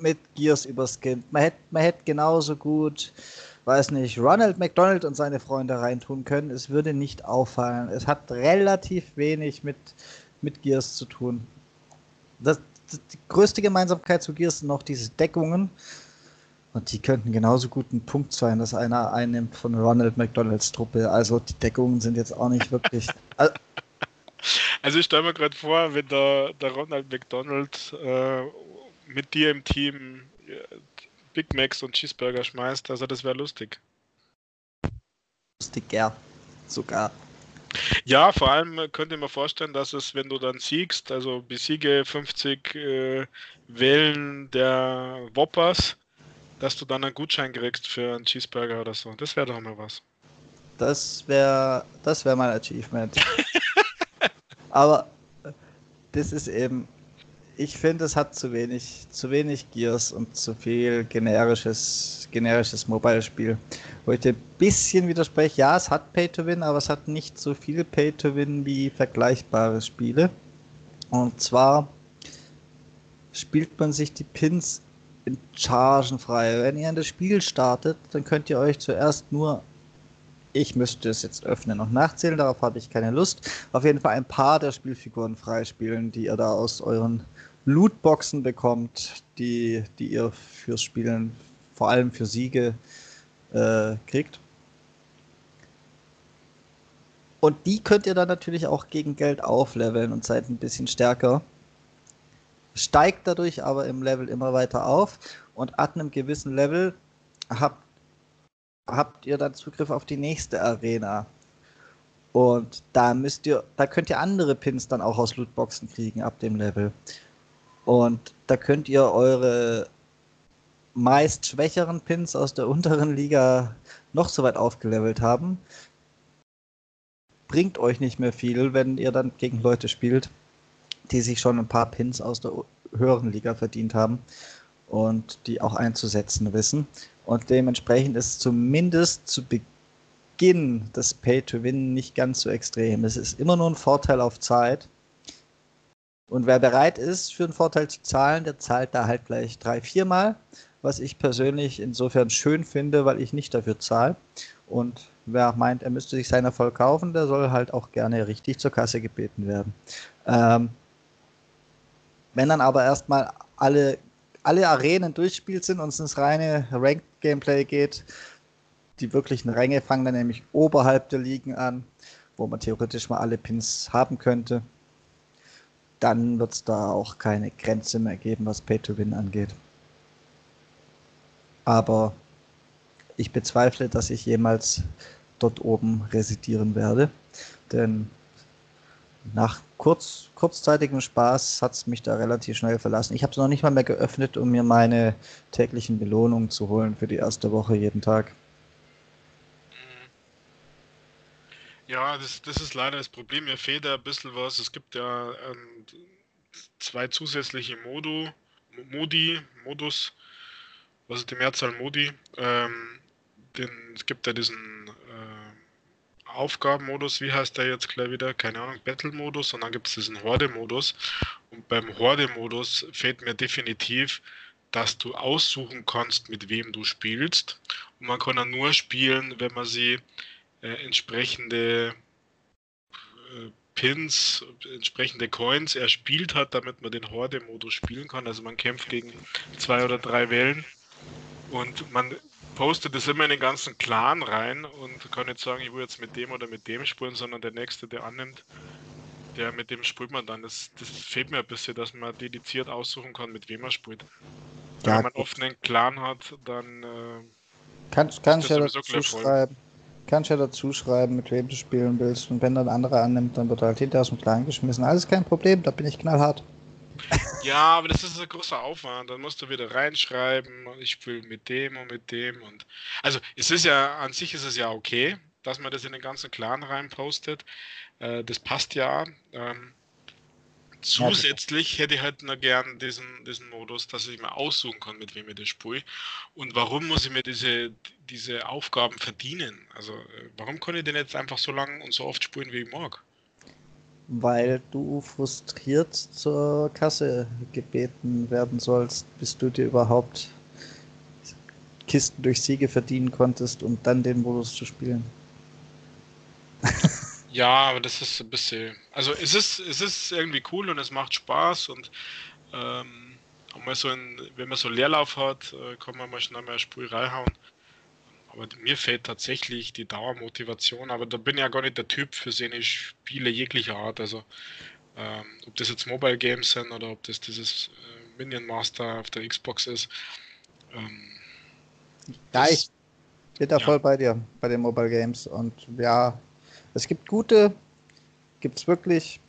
mit Gears überskimmt. Man hätte, man hätte genauso gut, weiß nicht, Ronald McDonald und seine Freunde reintun können. Es würde nicht auffallen. Es hat relativ wenig mit, mit Gears zu tun. Das, die größte Gemeinsamkeit zu Gears sind noch diese Deckungen. Und die könnten genauso gut ein Punkt sein, dass einer einnimmt von Ronald McDonalds Truppe. Also die Deckungen sind jetzt auch nicht wirklich. *laughs* Also, also ich stelle mir gerade vor, wenn der, der Ronald McDonald äh, mit dir im Team Big Macs und Cheeseburger schmeißt, also das wäre lustig. Lustig, ja. Sogar. Ja, vor allem könnte mir vorstellen, dass es, wenn du dann siegst, also besiege 50 äh, Wellen der Whoppers, dass du dann einen Gutschein kriegst für einen Cheeseburger oder so. Das wäre doch mal was. Das wäre das wär mein Achievement. *laughs* Aber das ist eben, ich finde, es hat zu wenig, zu wenig Gears und zu viel generisches, generisches Mobile-Spiel. Wo ich dir ein bisschen widerspreche, ja, es hat Pay-to-Win, aber es hat nicht so viel Pay-to-Win wie vergleichbare Spiele. Und zwar spielt man sich die Pins in Chargen frei. Wenn ihr in das Spiel startet, dann könnt ihr euch zuerst nur ich müsste es jetzt öffnen und nachzählen, darauf habe ich keine Lust. Auf jeden Fall ein paar der Spielfiguren freispielen, die ihr da aus euren Lootboxen bekommt, die, die ihr fürs Spielen, vor allem für Siege, äh, kriegt. Und die könnt ihr dann natürlich auch gegen Geld aufleveln und seid ein bisschen stärker. Steigt dadurch aber im Level immer weiter auf und ab einem gewissen Level habt habt ihr dann Zugriff auf die nächste Arena. Und da müsst ihr, da könnt ihr andere Pins dann auch aus Lootboxen kriegen ab dem Level. Und da könnt ihr eure meist schwächeren Pins aus der unteren Liga noch so weit aufgelevelt haben. Bringt euch nicht mehr viel, wenn ihr dann gegen Leute spielt, die sich schon ein paar Pins aus der höheren Liga verdient haben und die auch einzusetzen wissen. Und dementsprechend ist zumindest zu Beginn das Pay-to-Win nicht ganz so extrem. Es ist immer nur ein Vorteil auf Zeit. Und wer bereit ist, für einen Vorteil zu zahlen, der zahlt da halt gleich drei, viermal, was ich persönlich insofern schön finde, weil ich nicht dafür zahle. Und wer meint, er müsste sich seinen Erfolg kaufen, der soll halt auch gerne richtig zur Kasse gebeten werden. Ähm, wenn dann aber erstmal alle alle Arenen durchspielt sind und es ins reine Ranked-Gameplay geht. Die wirklichen Ränge fangen dann nämlich oberhalb der Ligen an, wo man theoretisch mal alle Pins haben könnte. Dann wird es da auch keine Grenze mehr geben, was Pay-to-Win angeht. Aber ich bezweifle, dass ich jemals dort oben residieren werde. Denn nach kurz, kurzzeitigem Spaß hat es mich da relativ schnell verlassen. Ich habe es noch nicht mal mehr geöffnet, um mir meine täglichen Belohnungen zu holen für die erste Woche jeden Tag. Ja, das, das ist leider das Problem. Mir fehlt da ein bisschen was. Es gibt ja ähm, zwei zusätzliche Modu, Modi, Modus, was ist die Mehrzahl Modi? Ähm, den, es gibt ja diesen äh, Aufgabenmodus, wie heißt der jetzt gleich wieder? Keine Ahnung, Battle-Modus und dann gibt es diesen Horde-Modus. Und beim Horde-Modus fehlt mir definitiv, dass du aussuchen kannst, mit wem du spielst. Und man kann dann nur spielen, wenn man sie äh, entsprechende äh, Pins, entsprechende Coins erspielt hat, damit man den Horde-Modus spielen kann. Also man kämpft gegen zwei oder drei Wellen und man postet das immer in den ganzen Clan rein und kann nicht sagen, ich will jetzt mit dem oder mit dem spielen, sondern der nächste, der annimmt, der mit dem spielt man dann. Das, das fehlt mir ein bisschen, dass man dediziert aussuchen kann, mit wem man spielt. Ja, Wenn man einen offenen Clan hat, dann äh, kannst, kannst ja dazu schreiben kannst ja dazu schreiben, mit wem du spielen willst. Und wenn dann andere annimmt, dann wird halt hinterher aus dem Kleinen geschmissen. Alles kein Problem, da bin ich knallhart. *laughs* Ja, aber das ist ein großer Aufwand. Dann musst du wieder reinschreiben, ich spiele mit dem und mit dem. Und also es ist ja, an sich ist es ja okay, dass man das in den ganzen Clan reinpostet. Äh, das passt ja. Ähm, Zusätzlich hätte ich halt noch gern diesen, diesen Modus, dass ich mir aussuchen kann, mit wem ich das spiele. Und warum muss ich mir diese, diese Aufgaben verdienen? Also, äh, warum kann ich denn jetzt einfach so lange und so oft spielen, wie ich mag? Weil du frustriert zur Kasse gebeten werden sollst, bis du dir überhaupt Kisten durch Siege verdienen konntest, um dann den Modus zu spielen. Ja, aber das ist ein bisschen. Also es ist, es ist irgendwie cool und es macht Spaß und ähm, mal so ein, wenn man so Leerlauf hat, äh, kann man mal schnell mal eine Spur reinhauen. Aber mir fehlt tatsächlich die Dauermotivation, aber da bin ich ja gar nicht der Typ für seine Spiele jeglicher Art. Also ähm, ob das jetzt Mobile Games sind oder ob das dieses äh, Minion Master auf der Xbox ist. Ähm, ja, ich bin da ja. voll bei dir, bei den Mobile Games. Und ja, es gibt gute, gibt es wirklich.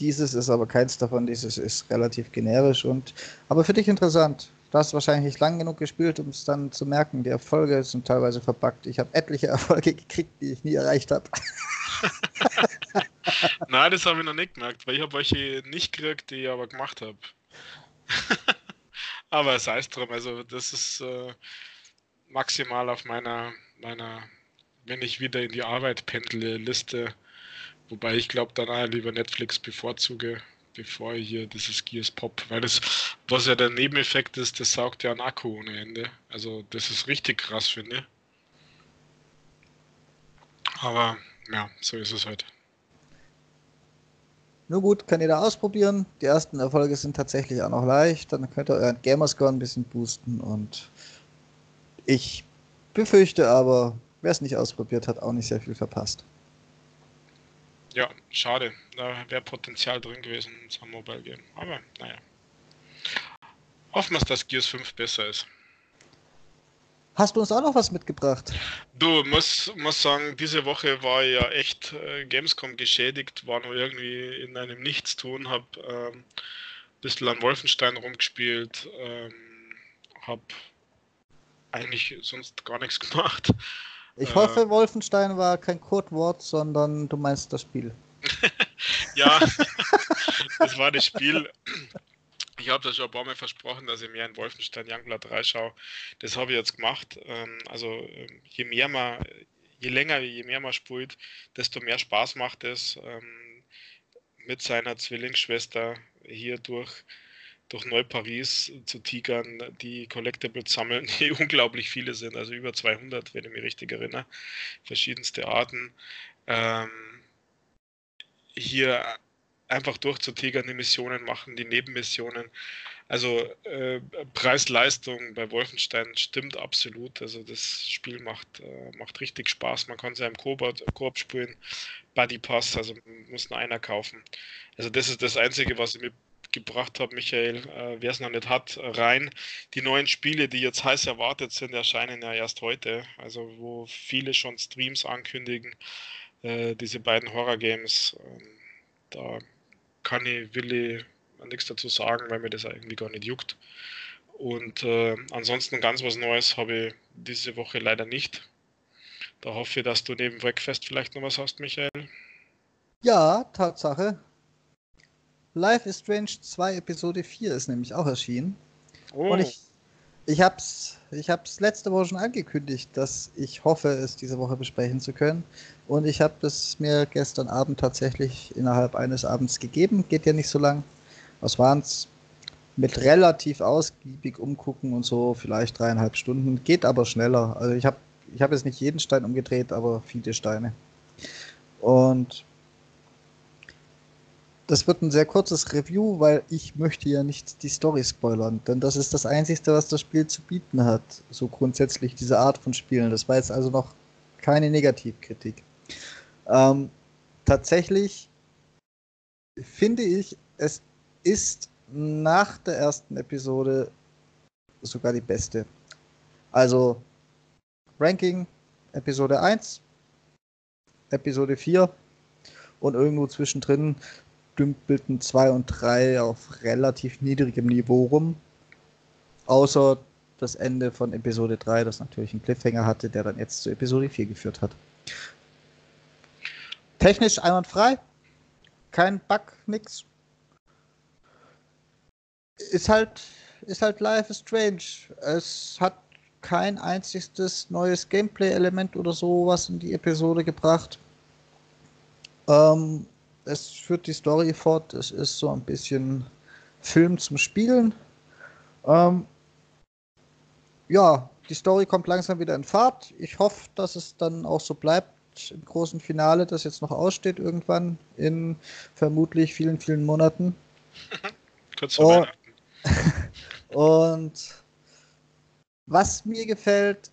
Dieses ist aber keins davon. Dieses ist relativ generisch und aber für dich interessant. Du hast wahrscheinlich lang genug gespielt, um es dann zu merken. Die Erfolge sind teilweise verpackt. Ich habe etliche *laughs* Erfolge gekriegt, die ich nie erreicht habe. *laughs* Nein, das habe ich noch nicht gemerkt, weil ich habe welche nicht gekriegt, die ich aber gemacht habe. *laughs* aber sei es drum, also das ist äh, maximal auf meiner, meiner wenn ich wieder in die Arbeit pendle, Liste. Wobei ich glaube, dann lieber Netflix bevorzuge, bevor ich hier dieses Gears Pop, weil das, was ja der Nebeneffekt ist, das saugt ja einen Akku ohne Ende. Also das ist richtig krass, finde ich. Aber ja, so ist es halt. Nur gut, ihr da ausprobieren. Die ersten Erfolge sind tatsächlich auch noch leicht. Dann könnt ihr euren Gamerscore ein bisschen boosten und ich befürchte aber, wer es nicht ausprobiert hat, auch nicht sehr viel verpasst. Ja, schade. Da wäre Potenzial drin gewesen in zum Mobile Game. Aber naja. Hoffen wir, dass Gears 5 besser ist. Hast du uns auch noch was mitgebracht? Du, muss, muss sagen, diese Woche war ja echt äh, Gamescom geschädigt, war nur irgendwie in einem Nichtstun, hab ähm, ein bisschen an Wolfenstein rumgespielt, ähm, hab eigentlich sonst gar nichts *laughs* gemacht. Ich äh, hoffe, Wolfenstein war kein Codewort, sondern du meinst das Spiel. *laughs* ja, das war das Spiel. Ich habe das schon ein paar Mal versprochen, dass ich mehr in Wolfenstein Youngblood reinschaue. Das habe ich jetzt gemacht. Ähm, also ähm, je mehr man, je länger, je mehr man spielt, desto mehr Spaß macht es ähm, mit seiner Zwillingsschwester hier durch durch Neu-Paris zu tigern, die Collectibles sammeln, *laughs* die unglaublich viele sind, also über 200, wenn ich mich richtig erinnere, verschiedenste Arten. Ähm, hier einfach durchzutigern, die Missionen machen, die Nebenmissionen. Also äh, Preis-Leistung bei Wolfenstein stimmt absolut. Also das Spiel macht, äh, macht richtig Spaß. Man kann es ja im Koop spielen. Buddy Pass, also muss nur einer kaufen. Also das ist das Einzige, was ich mit gebracht habe, Michael, äh, wer es noch nicht hat, rein. Die neuen Spiele, die jetzt heiß erwartet sind, erscheinen ja erst heute. Also wo viele schon Streams ankündigen, äh, diese beiden Horror-Games. Äh, da kann ich, will ich nichts dazu sagen, weil mir das irgendwie gar nicht juckt. Und äh, ansonsten ganz was Neues habe ich diese Woche leider nicht. Da hoffe ich, dass du neben Breakfast vielleicht noch was hast, Michael. Ja, Tatsache. Life is Strange 2 Episode 4 ist nämlich auch erschienen. Oh. Und ich, ich habe es ich hab's letzte Woche schon angekündigt, dass ich hoffe, es diese Woche besprechen zu können. Und ich habe es mir gestern Abend tatsächlich innerhalb eines Abends gegeben. Geht ja nicht so lang. Was waren es? Mit relativ ausgiebig umgucken und so, vielleicht dreieinhalb Stunden. Geht aber schneller. Also ich habe ich hab jetzt nicht jeden Stein umgedreht, aber viele Steine. Und das wird ein sehr kurzes Review, weil ich möchte ja nicht die Story spoilern, denn das ist das Einzige, was das Spiel zu bieten hat. So grundsätzlich diese Art von Spielen. Das war jetzt also noch keine Negativkritik. Ähm, tatsächlich finde ich, es ist nach der ersten Episode sogar die beste. Also Ranking Episode 1, Episode 4 und irgendwo zwischendrin dümpelten 2 und 3 auf relativ niedrigem Niveau rum. Außer das Ende von Episode 3, das natürlich einen Cliffhanger hatte, der dann jetzt zu Episode 4 geführt hat. Technisch einwandfrei, kein Bug, nix. Ist halt, ist halt Life is Strange. Es hat kein einziges neues Gameplay-Element oder sowas in die Episode gebracht. Ähm, es führt die Story fort. Es ist so ein bisschen Film zum Spielen. Ähm, ja, die Story kommt langsam wieder in Fahrt. Ich hoffe, dass es dann auch so bleibt im großen Finale, das jetzt noch aussteht irgendwann in vermutlich vielen, vielen Monaten. *laughs* Kurz vor und, *laughs* und was mir gefällt,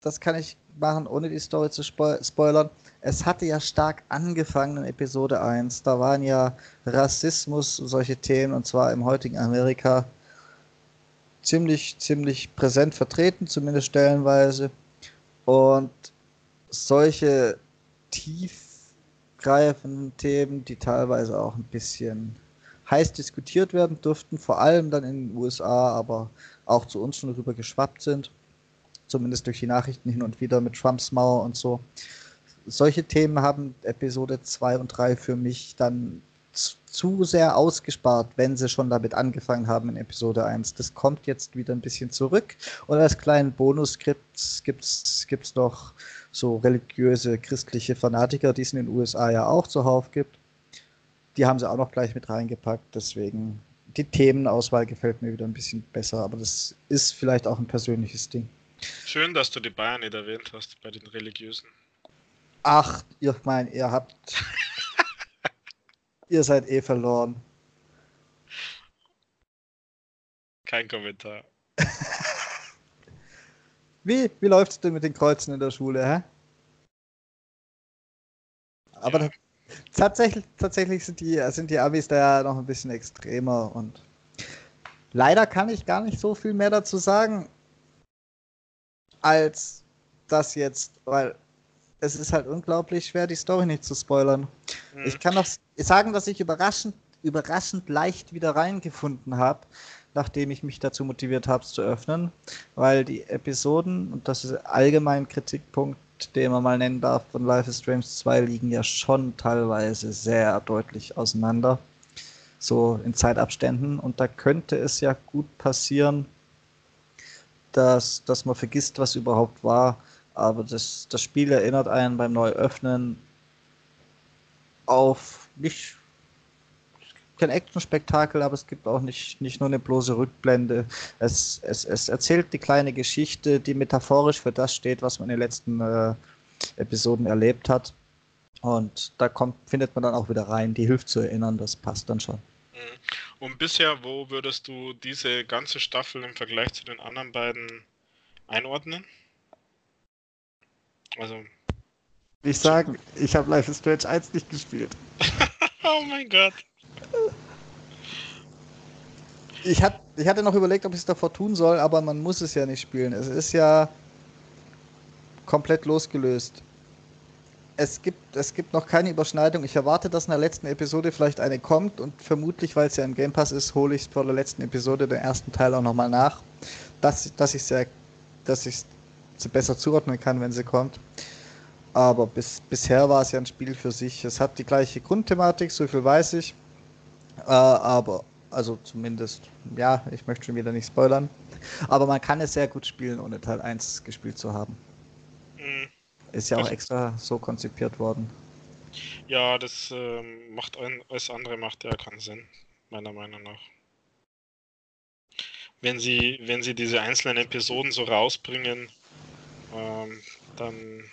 das kann ich machen, ohne die Story zu spo spoilern. Es hatte ja stark angefangen in Episode 1. Da waren ja Rassismus und solche Themen, und zwar im heutigen Amerika, ziemlich, ziemlich präsent vertreten, zumindest stellenweise. Und solche tiefgreifenden Themen, die teilweise auch ein bisschen heiß diskutiert werden dürften, vor allem dann in den USA, aber auch zu uns schon rüber geschwappt sind zumindest durch die Nachrichten hin und wieder mit Trumps Mauer und so. Solche Themen haben Episode 2 und 3 für mich dann zu sehr ausgespart, wenn sie schon damit angefangen haben in Episode 1. Das kommt jetzt wieder ein bisschen zurück. Und als kleinen Bonus gibt es noch so religiöse christliche Fanatiker, die es in den USA ja auch zuhauf gibt. Die haben sie auch noch gleich mit reingepackt. Deswegen, die Themenauswahl gefällt mir wieder ein bisschen besser. Aber das ist vielleicht auch ein persönliches Ding. Schön, dass du die Bayern nicht erwähnt hast bei den Religiösen. Ach, ihr meint, ihr habt. *laughs* ihr seid eh verloren. Kein Kommentar. *laughs* wie, wie läuft es denn mit den Kreuzen in der Schule, hä? Aber ja. tatsächlich, tatsächlich sind die, sind die Amis da ja noch ein bisschen extremer und leider kann ich gar nicht so viel mehr dazu sagen als das jetzt, weil es ist halt unglaublich schwer, die Story nicht zu spoilern. Mhm. Ich kann noch sagen, dass ich überraschend, überraschend leicht wieder reingefunden habe, nachdem ich mich dazu motiviert habe, es zu öffnen, weil die Episoden, und das ist allgemein Kritikpunkt, den man mal nennen darf, von Life is Strange 2 liegen ja schon teilweise sehr deutlich auseinander. So in Zeitabständen. Und da könnte es ja gut passieren, dass, dass man vergisst, was überhaupt war. Aber das, das Spiel erinnert einen beim Neuöffnen auf nicht kein Action-Spektakel, aber es gibt auch nicht, nicht nur eine bloße Rückblende. Es, es, es erzählt die kleine Geschichte, die metaphorisch für das steht, was man in den letzten äh, Episoden erlebt hat. Und da kommt, findet man dann auch wieder rein, die hilft zu erinnern, das passt dann schon. Mhm. Und bisher, wo würdest du diese ganze Staffel im Vergleich zu den anderen beiden einordnen? Also. Ich sage, ich habe Life is Strange 1 nicht gespielt. *laughs* oh mein Gott. Ich, hat, ich hatte noch überlegt, ob ich es davor tun soll, aber man muss es ja nicht spielen. Es ist ja komplett losgelöst es gibt, es gibt noch keine Überschneidung. Ich erwarte, dass in der letzten Episode vielleicht eine kommt und vermutlich, weil es ja im Game Pass ist, hole ich vor der letzten Episode den ersten Teil auch nochmal nach. Dass, dass ich sehr, dass besser zuordnen kann, wenn sie kommt. Aber bis, bisher war es ja ein Spiel für sich. Es hat die gleiche Grundthematik, so viel weiß ich. Äh, aber, also zumindest, ja, ich möchte schon wieder nicht spoilern. Aber man kann es sehr gut spielen, ohne Teil 1 gespielt zu haben. Mhm. Ist ja auch extra so konzipiert worden. Ja, das ähm, macht ein, alles andere macht ja keinen Sinn, meiner Meinung nach. Wenn sie, wenn sie diese einzelnen Episoden so rausbringen, ähm, dann,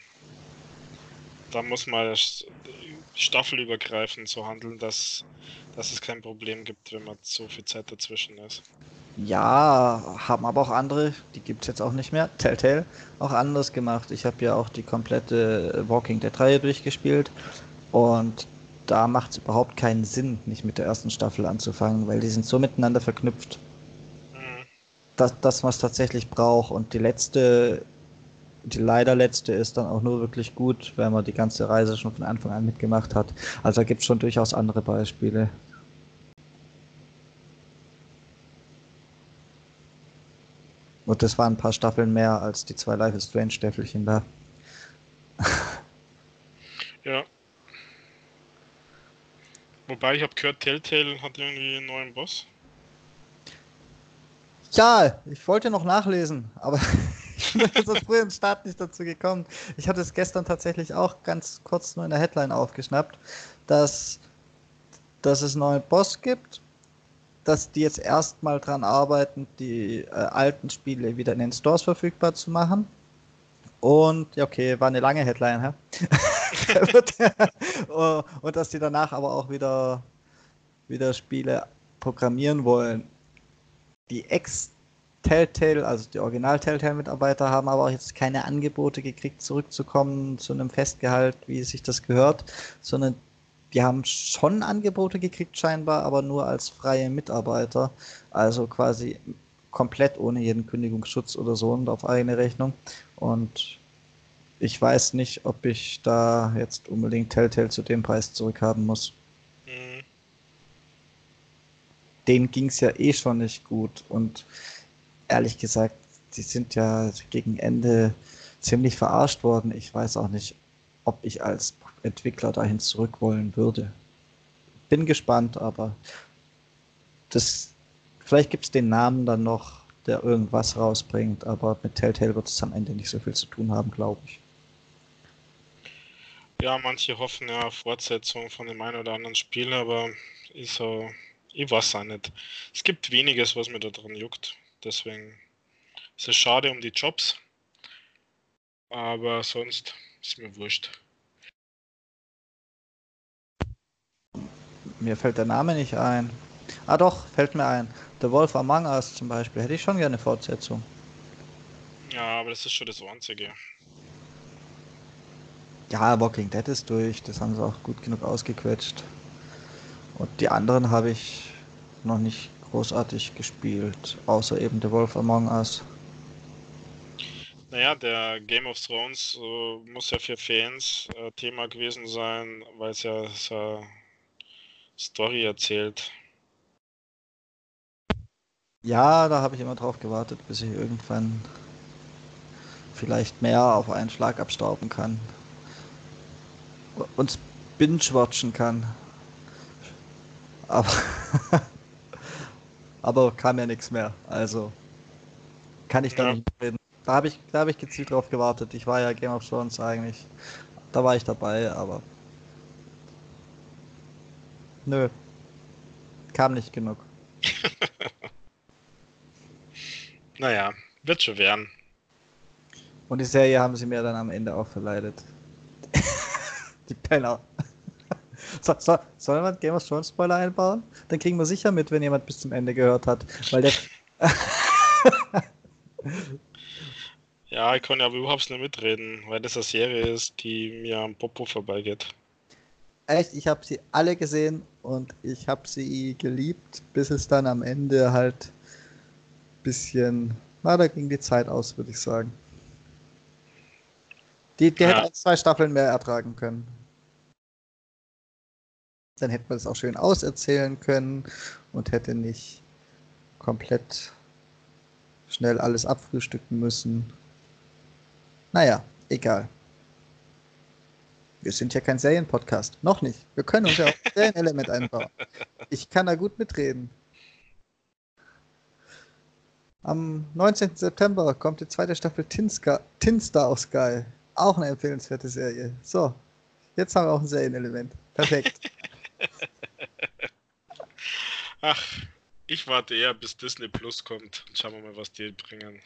dann muss man staffelübergreifend so handeln, dass, dass es kein Problem gibt, wenn man so viel Zeit dazwischen ist. Ja, haben aber auch andere, die gibt es jetzt auch nicht mehr, Telltale, auch anders gemacht. Ich habe ja auch die komplette Walking Dead Reihe durchgespielt und da macht es überhaupt keinen Sinn, nicht mit der ersten Staffel anzufangen, weil die sind so miteinander verknüpft. Mhm. Das, das was tatsächlich braucht. Und die letzte, die leider letzte ist dann auch nur wirklich gut, wenn man die ganze Reise schon von Anfang an mitgemacht hat. Also da gibt es schon durchaus andere Beispiele. Und das waren ein paar Staffeln mehr als die zwei Life is Strange Staffelchen da. *laughs* ja. Wobei ich habe gehört, Telltale hat irgendwie einen neuen Boss. Ja, ich wollte noch nachlesen, aber *laughs* jetzt aus früheren Start nicht dazu gekommen. Ich hatte es gestern tatsächlich auch ganz kurz nur in der Headline aufgeschnappt, dass, dass es einen neuen Boss gibt dass die jetzt erstmal dran arbeiten, die äh, alten Spiele wieder in den Stores verfügbar zu machen. Und, ja, okay, war eine lange Headline, hä? *laughs* Und dass die danach aber auch wieder, wieder Spiele programmieren wollen. Die Ex-Telltale, also die Original-Telltale-Mitarbeiter, haben aber auch jetzt keine Angebote gekriegt, zurückzukommen zu einem Festgehalt, wie sich das gehört, sondern die haben schon Angebote gekriegt scheinbar, aber nur als freie Mitarbeiter. Also quasi komplett ohne jeden Kündigungsschutz oder so und auf eigene Rechnung. Und ich weiß nicht, ob ich da jetzt unbedingt Telltale zu dem Preis zurückhaben muss. Mhm. Denen ging es ja eh schon nicht gut. Und ehrlich gesagt, die sind ja gegen Ende ziemlich verarscht worden. Ich weiß auch nicht, ob ich als Entwickler dahin zurück wollen würde. Bin gespannt, aber das, vielleicht gibt es den Namen dann noch, der irgendwas rausbringt, aber mit Telltale wird es am Ende nicht so viel zu tun haben, glaube ich. Ja, manche hoffen ja Fortsetzung von dem einen oder anderen Spiel, aber ich, so, ich weiß auch nicht. Es gibt weniges, was mir da drin juckt. Deswegen ist es schade um die Jobs. Aber sonst ist mir wurscht. Mir fällt der Name nicht ein. Ah doch, fällt mir ein. The Wolf Among Us zum Beispiel. Hätte ich schon gerne Fortsetzung. Ja, aber das ist schon das Einzige. Ja, Walking Dead ist durch. Das haben sie auch gut genug ausgequetscht. Und die anderen habe ich noch nicht großartig gespielt. Außer eben The Wolf Among Us. Naja, der Game of Thrones äh, muss ja für Fans äh, Thema gewesen sein, weil es ja, ja Story erzählt. Ja, da habe ich immer drauf gewartet, bis ich irgendwann vielleicht mehr auf einen Schlag abstauben kann. Und binge-watchen kann. Aber, *laughs* aber kam ja nichts mehr. Also kann ich da ja. nicht reden. Da habe ich, hab ich gezielt drauf gewartet. Ich war ja Game of Thrones eigentlich. Da war ich dabei, aber Nö. Kam nicht genug. *laughs* naja, wird schon werden. Und die Serie haben sie mir dann am Ende auch verleidet. *laughs* die Penner. So, so, soll man Game of Thrones Spoiler einbauen? Dann kriegen wir sicher mit, wenn jemand bis zum Ende gehört hat. Weil der. *laughs* ja, ich kann ja überhaupt nicht mitreden, weil das eine Serie ist, die mir am Popo vorbeigeht echt, ich habe sie alle gesehen und ich habe sie geliebt, bis es dann am Ende halt ein bisschen, na, da ging die Zeit aus, würde ich sagen. Die, die ja. hätte zwei Staffeln mehr ertragen können. Dann hätte man es auch schön auserzählen können und hätte nicht komplett schnell alles abfrühstücken müssen. Naja, egal. Wir sind ja kein Serienpodcast. Noch nicht. Wir können uns ja auch *laughs* ein Serienelement einbauen. Ich kann da gut mitreden. Am 19. September kommt die zweite Staffel Tinska, Tinstar auf Sky. Auch eine empfehlenswerte Serie. So, jetzt haben wir auch ein Serienelement. Perfekt. *laughs* Ach, ich warte eher, bis Disney Plus kommt. Schauen wir mal, was die bringen.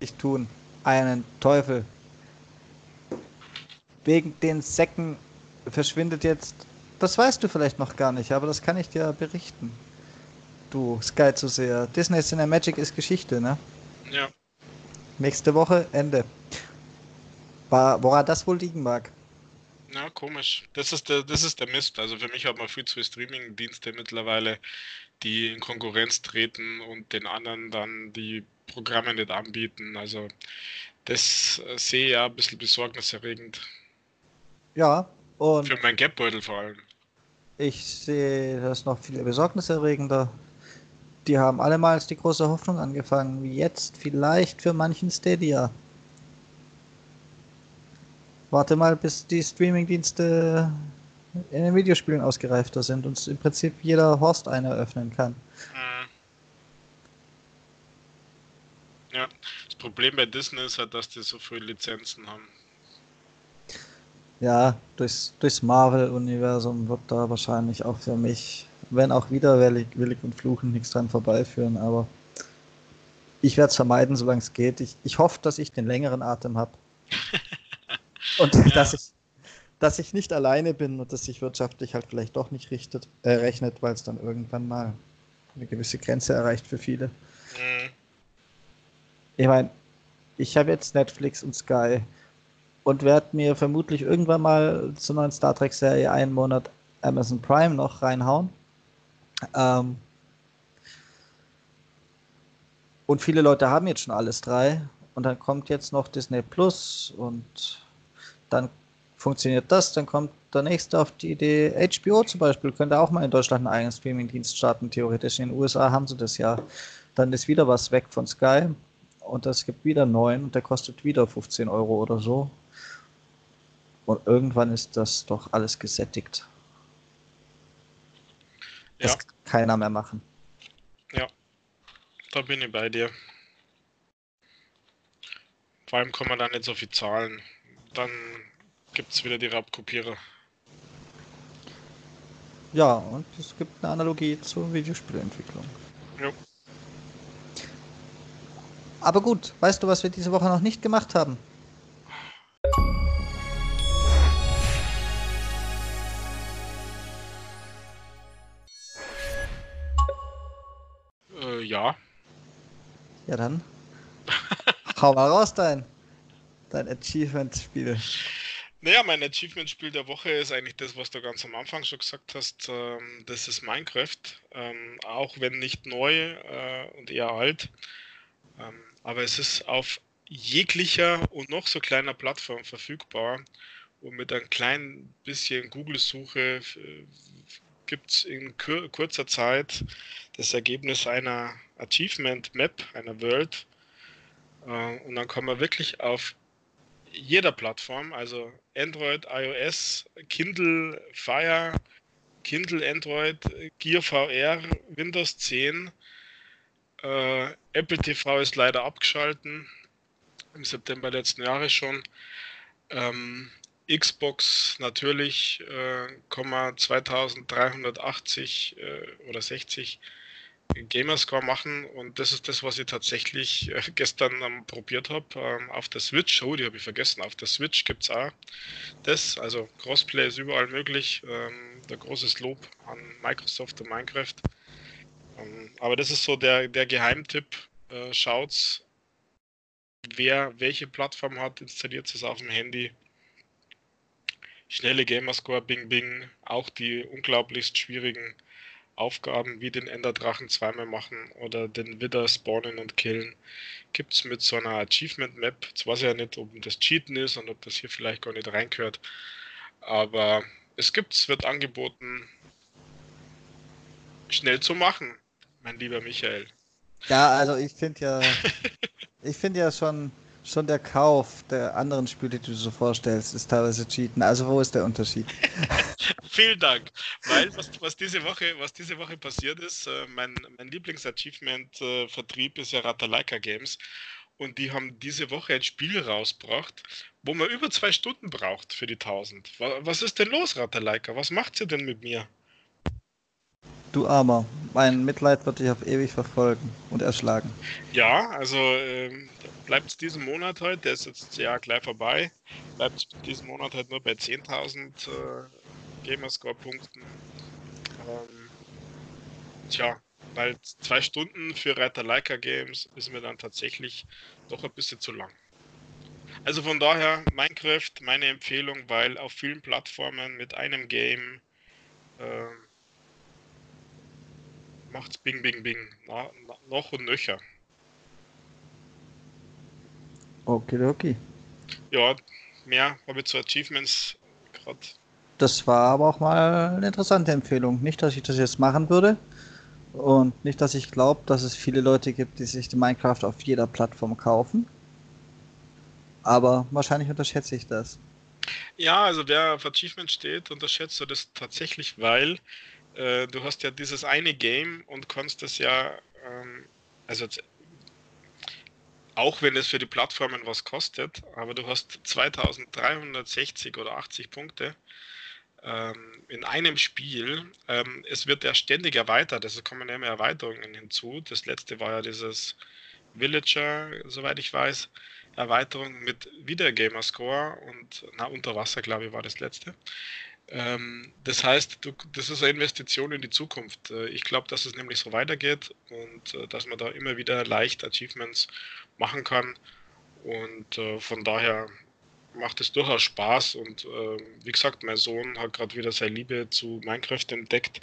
Ich tun einen Teufel. Wegen den Säcken verschwindet jetzt. Das weißt du vielleicht noch gar nicht, aber das kann ich dir berichten du Sky zu sehr. Disney Cinemagic ist Geschichte, ne? Ja. Nächste Woche Ende. War, woran das wohl liegen mag? Ja, komisch. Das ist der, das ist der Mist. Also für mich hat man viel zu Streaming-Dienste mittlerweile, die in Konkurrenz treten und den anderen dann die Programme nicht anbieten. Also das äh, sehe ich ja ein bisschen besorgniserregend. Ja, und. Für meinen Geldbeutel vor allem. Ich sehe das noch viel besorgniserregender die haben allemals die große Hoffnung angefangen, wie jetzt vielleicht für manchen Stadia. Warte mal, bis die Streamingdienste in den Videospielen ausgereifter sind und im Prinzip jeder Horst eine eröffnen kann. Mhm. Ja, das Problem bei Disney ist halt, dass die so viele Lizenzen haben. Ja, durchs, durchs Marvel-Universum wird da wahrscheinlich auch für mich wenn auch widerwillig willig und fluchen nichts dran vorbeiführen, aber ich werde es vermeiden, solange es geht. Ich, ich hoffe, dass ich den längeren Atem habe. *laughs* und *laughs* ja. dass, ich, dass ich nicht alleine bin und dass sich wirtschaftlich halt vielleicht doch nicht richtet, äh, rechnet, weil es dann irgendwann mal eine gewisse Grenze erreicht für viele. Mhm. Ich meine, ich habe jetzt Netflix und Sky und werde mir vermutlich irgendwann mal zur neuen Star Trek-Serie einen Monat Amazon Prime noch reinhauen. Ähm, und viele Leute haben jetzt schon alles drei. Und dann kommt jetzt noch Disney Plus und dann funktioniert das. Dann kommt der nächste auf die Idee, HBO zum Beispiel, könnte auch mal in Deutschland einen eigenen Streamingdienst starten, theoretisch. In den USA haben sie das ja. Dann ist wieder was weg von Sky und es gibt wieder neun und der kostet wieder 15 Euro oder so. Und irgendwann ist das doch alles gesättigt. Das ja. kann keiner mehr machen. Ja, da bin ich bei dir. Vor allem kann man da nicht so viel zahlen. Dann gibt es wieder die Raubkopierer. Ja, und es gibt eine Analogie zur Videospielentwicklung. Ja. Aber gut, weißt du, was wir diese Woche noch nicht gemacht haben? ja. Ja, dann. *laughs* Hau mal raus, dein, dein Achievement-Spiel. Naja, mein Achievement-Spiel der Woche ist eigentlich das, was du ganz am Anfang schon gesagt hast. Ähm, das ist Minecraft. Ähm, auch wenn nicht neu äh, und eher alt. Ähm, aber es ist auf jeglicher und noch so kleiner Plattform verfügbar. Und mit ein klein bisschen Google-Suche gibt es in kur kurzer Zeit das Ergebnis einer Achievement Map, einer World. Äh, und dann kann man wirklich auf jeder Plattform, also Android, iOS, Kindle Fire, Kindle Android, Gear VR, Windows 10, äh, Apple TV ist leider abgeschalten, im September letzten Jahres schon. Ähm, Xbox natürlich, äh, 2380 äh, oder 60 Gamerscore machen und das ist das, was ich tatsächlich äh, gestern ähm, probiert habe ähm, auf der Switch. Oh, die habe ich vergessen. Auf der Switch gibt es auch das. Also Crossplay ist überall möglich. Ähm, der großes Lob an Microsoft und Minecraft. Ähm, aber das ist so der, der Geheimtipp. Äh, schaut's, wer welche Plattform hat, installiert es auf dem Handy. Schnelle Gamerscore, Bing Bing, auch die unglaublichst schwierigen Aufgaben wie den Enderdrachen zweimal machen oder den Widder spawnen und killen, gibt es mit so einer Achievement Map. Jetzt weiß ich ja nicht, ob das Cheaten ist und ob das hier vielleicht gar nicht reingehört. Aber es gibt, es wird angeboten, schnell zu machen, mein lieber Michael. Ja, also ich finde ja, *laughs* Ich finde ja schon, schon der Kauf der anderen Spiele, die du so vorstellst, ist teilweise Cheaten. Also wo ist der Unterschied? *laughs* Vielen Dank. Weil was, was, diese Woche, was diese Woche passiert ist, äh, mein, mein Lieblings-Achievement-Vertrieb ist ja Ratalaika Games. Und die haben diese Woche ein Spiel rausgebracht, wo man über zwei Stunden braucht für die 1000. Was ist denn los, Ratalaika? Was macht sie denn mit mir? Du Armer, mein Mitleid wird dich auf ewig verfolgen und erschlagen. Ja, also ähm, bleibt es diesen Monat heute, der ist jetzt ja gleich vorbei, bleibt es diesen Monat halt nur bei 10.000 äh, Gamerscore-Punkten. Ähm, tja, weil zwei Stunden für Reiter Leica Games ist mir dann tatsächlich doch ein bisschen zu lang. Also von daher Minecraft meine Empfehlung, weil auf vielen Plattformen mit einem Game äh, macht's Bing Bing Bing na, na, noch und nöcher. Okay, okay. Ja, mehr habe ich zu Achievements gerade. Das war aber auch mal eine interessante Empfehlung. Nicht, dass ich das jetzt machen würde, und nicht, dass ich glaube, dass es viele Leute gibt, die sich die Minecraft auf jeder Plattform kaufen. Aber wahrscheinlich unterschätze ich das. Ja, also wer auf Achievement steht, unterschätzt du das tatsächlich, weil äh, du hast ja dieses eine Game und kannst das ja, ähm, also auch wenn es für die Plattformen was kostet, aber du hast 2360 oder 80 Punkte ähm, in einem Spiel. Ähm, es wird ja ständig erweitert, also kommen ja immer Erweiterungen hinzu. Das letzte war ja dieses Villager, soweit ich weiß, Erweiterung mit wieder Gamerscore und na, unter Wasser, glaube ich, war das letzte. Ähm, das heißt, das ist eine Investition in die Zukunft. Äh, ich glaube, dass es nämlich so weitergeht und äh, dass man da immer wieder leicht Achievements machen kann. Und äh, von daher macht es durchaus Spaß und äh, wie gesagt, mein Sohn hat gerade wieder seine Liebe zu Minecraft entdeckt.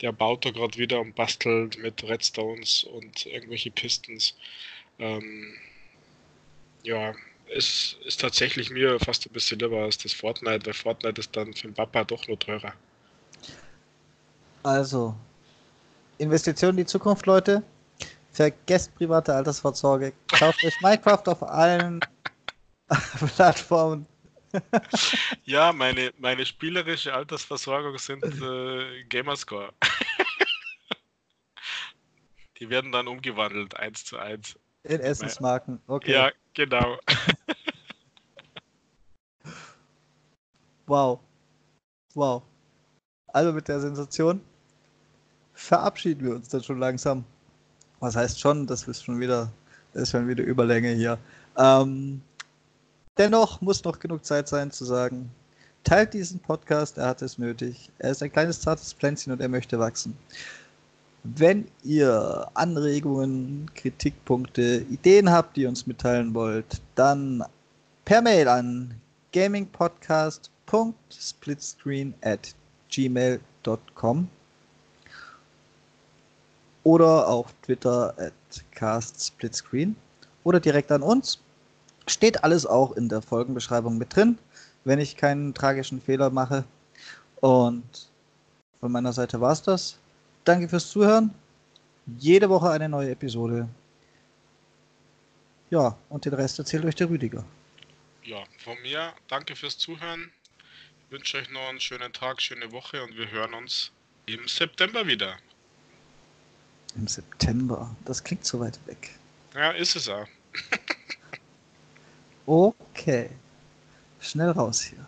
Der baut da gerade wieder und bastelt mit Redstones und irgendwelche Pistons. Ähm, ja, es ist tatsächlich mir fast ein bisschen lieber als das Fortnite, weil Fortnite ist dann für den Papa doch nur teurer. Also, Investition in die Zukunft, Leute. Vergesst private Altersvorsorge. Kauft euch Minecraft auf allen *laughs* Plattformen. *laughs* ja, meine, meine spielerische Altersversorgung sind äh, Gamerscore. *laughs* Die werden dann umgewandelt, eins zu eins. In Essensmarken, okay. Ja, genau. wow. Wow. Also mit der Sensation verabschieden wir uns dann schon langsam. Was heißt schon, das ist schon wieder, ist schon wieder Überlänge hier. Ähm, Dennoch muss noch genug Zeit sein zu sagen, teilt diesen Podcast, er hat es nötig. Er ist ein kleines zartes Pflänzchen und er möchte wachsen. Wenn ihr Anregungen, Kritikpunkte, Ideen habt, die ihr uns mitteilen wollt, dann per Mail an gamingpodcast.splitscreen at gmail.com oder auf Twitter at castsplitscreen oder direkt an uns Steht alles auch in der Folgenbeschreibung mit drin, wenn ich keinen tragischen Fehler mache. Und von meiner Seite war es das. Danke fürs Zuhören. Jede Woche eine neue Episode. Ja, und den Rest erzählt euch der Rüdiger. Ja, von mir danke fürs Zuhören. Ich wünsche euch noch einen schönen Tag, schöne Woche und wir hören uns im September wieder. Im September? Das klingt so weit weg. Ja, ist es auch. *laughs* Okay. Schnell raus hier.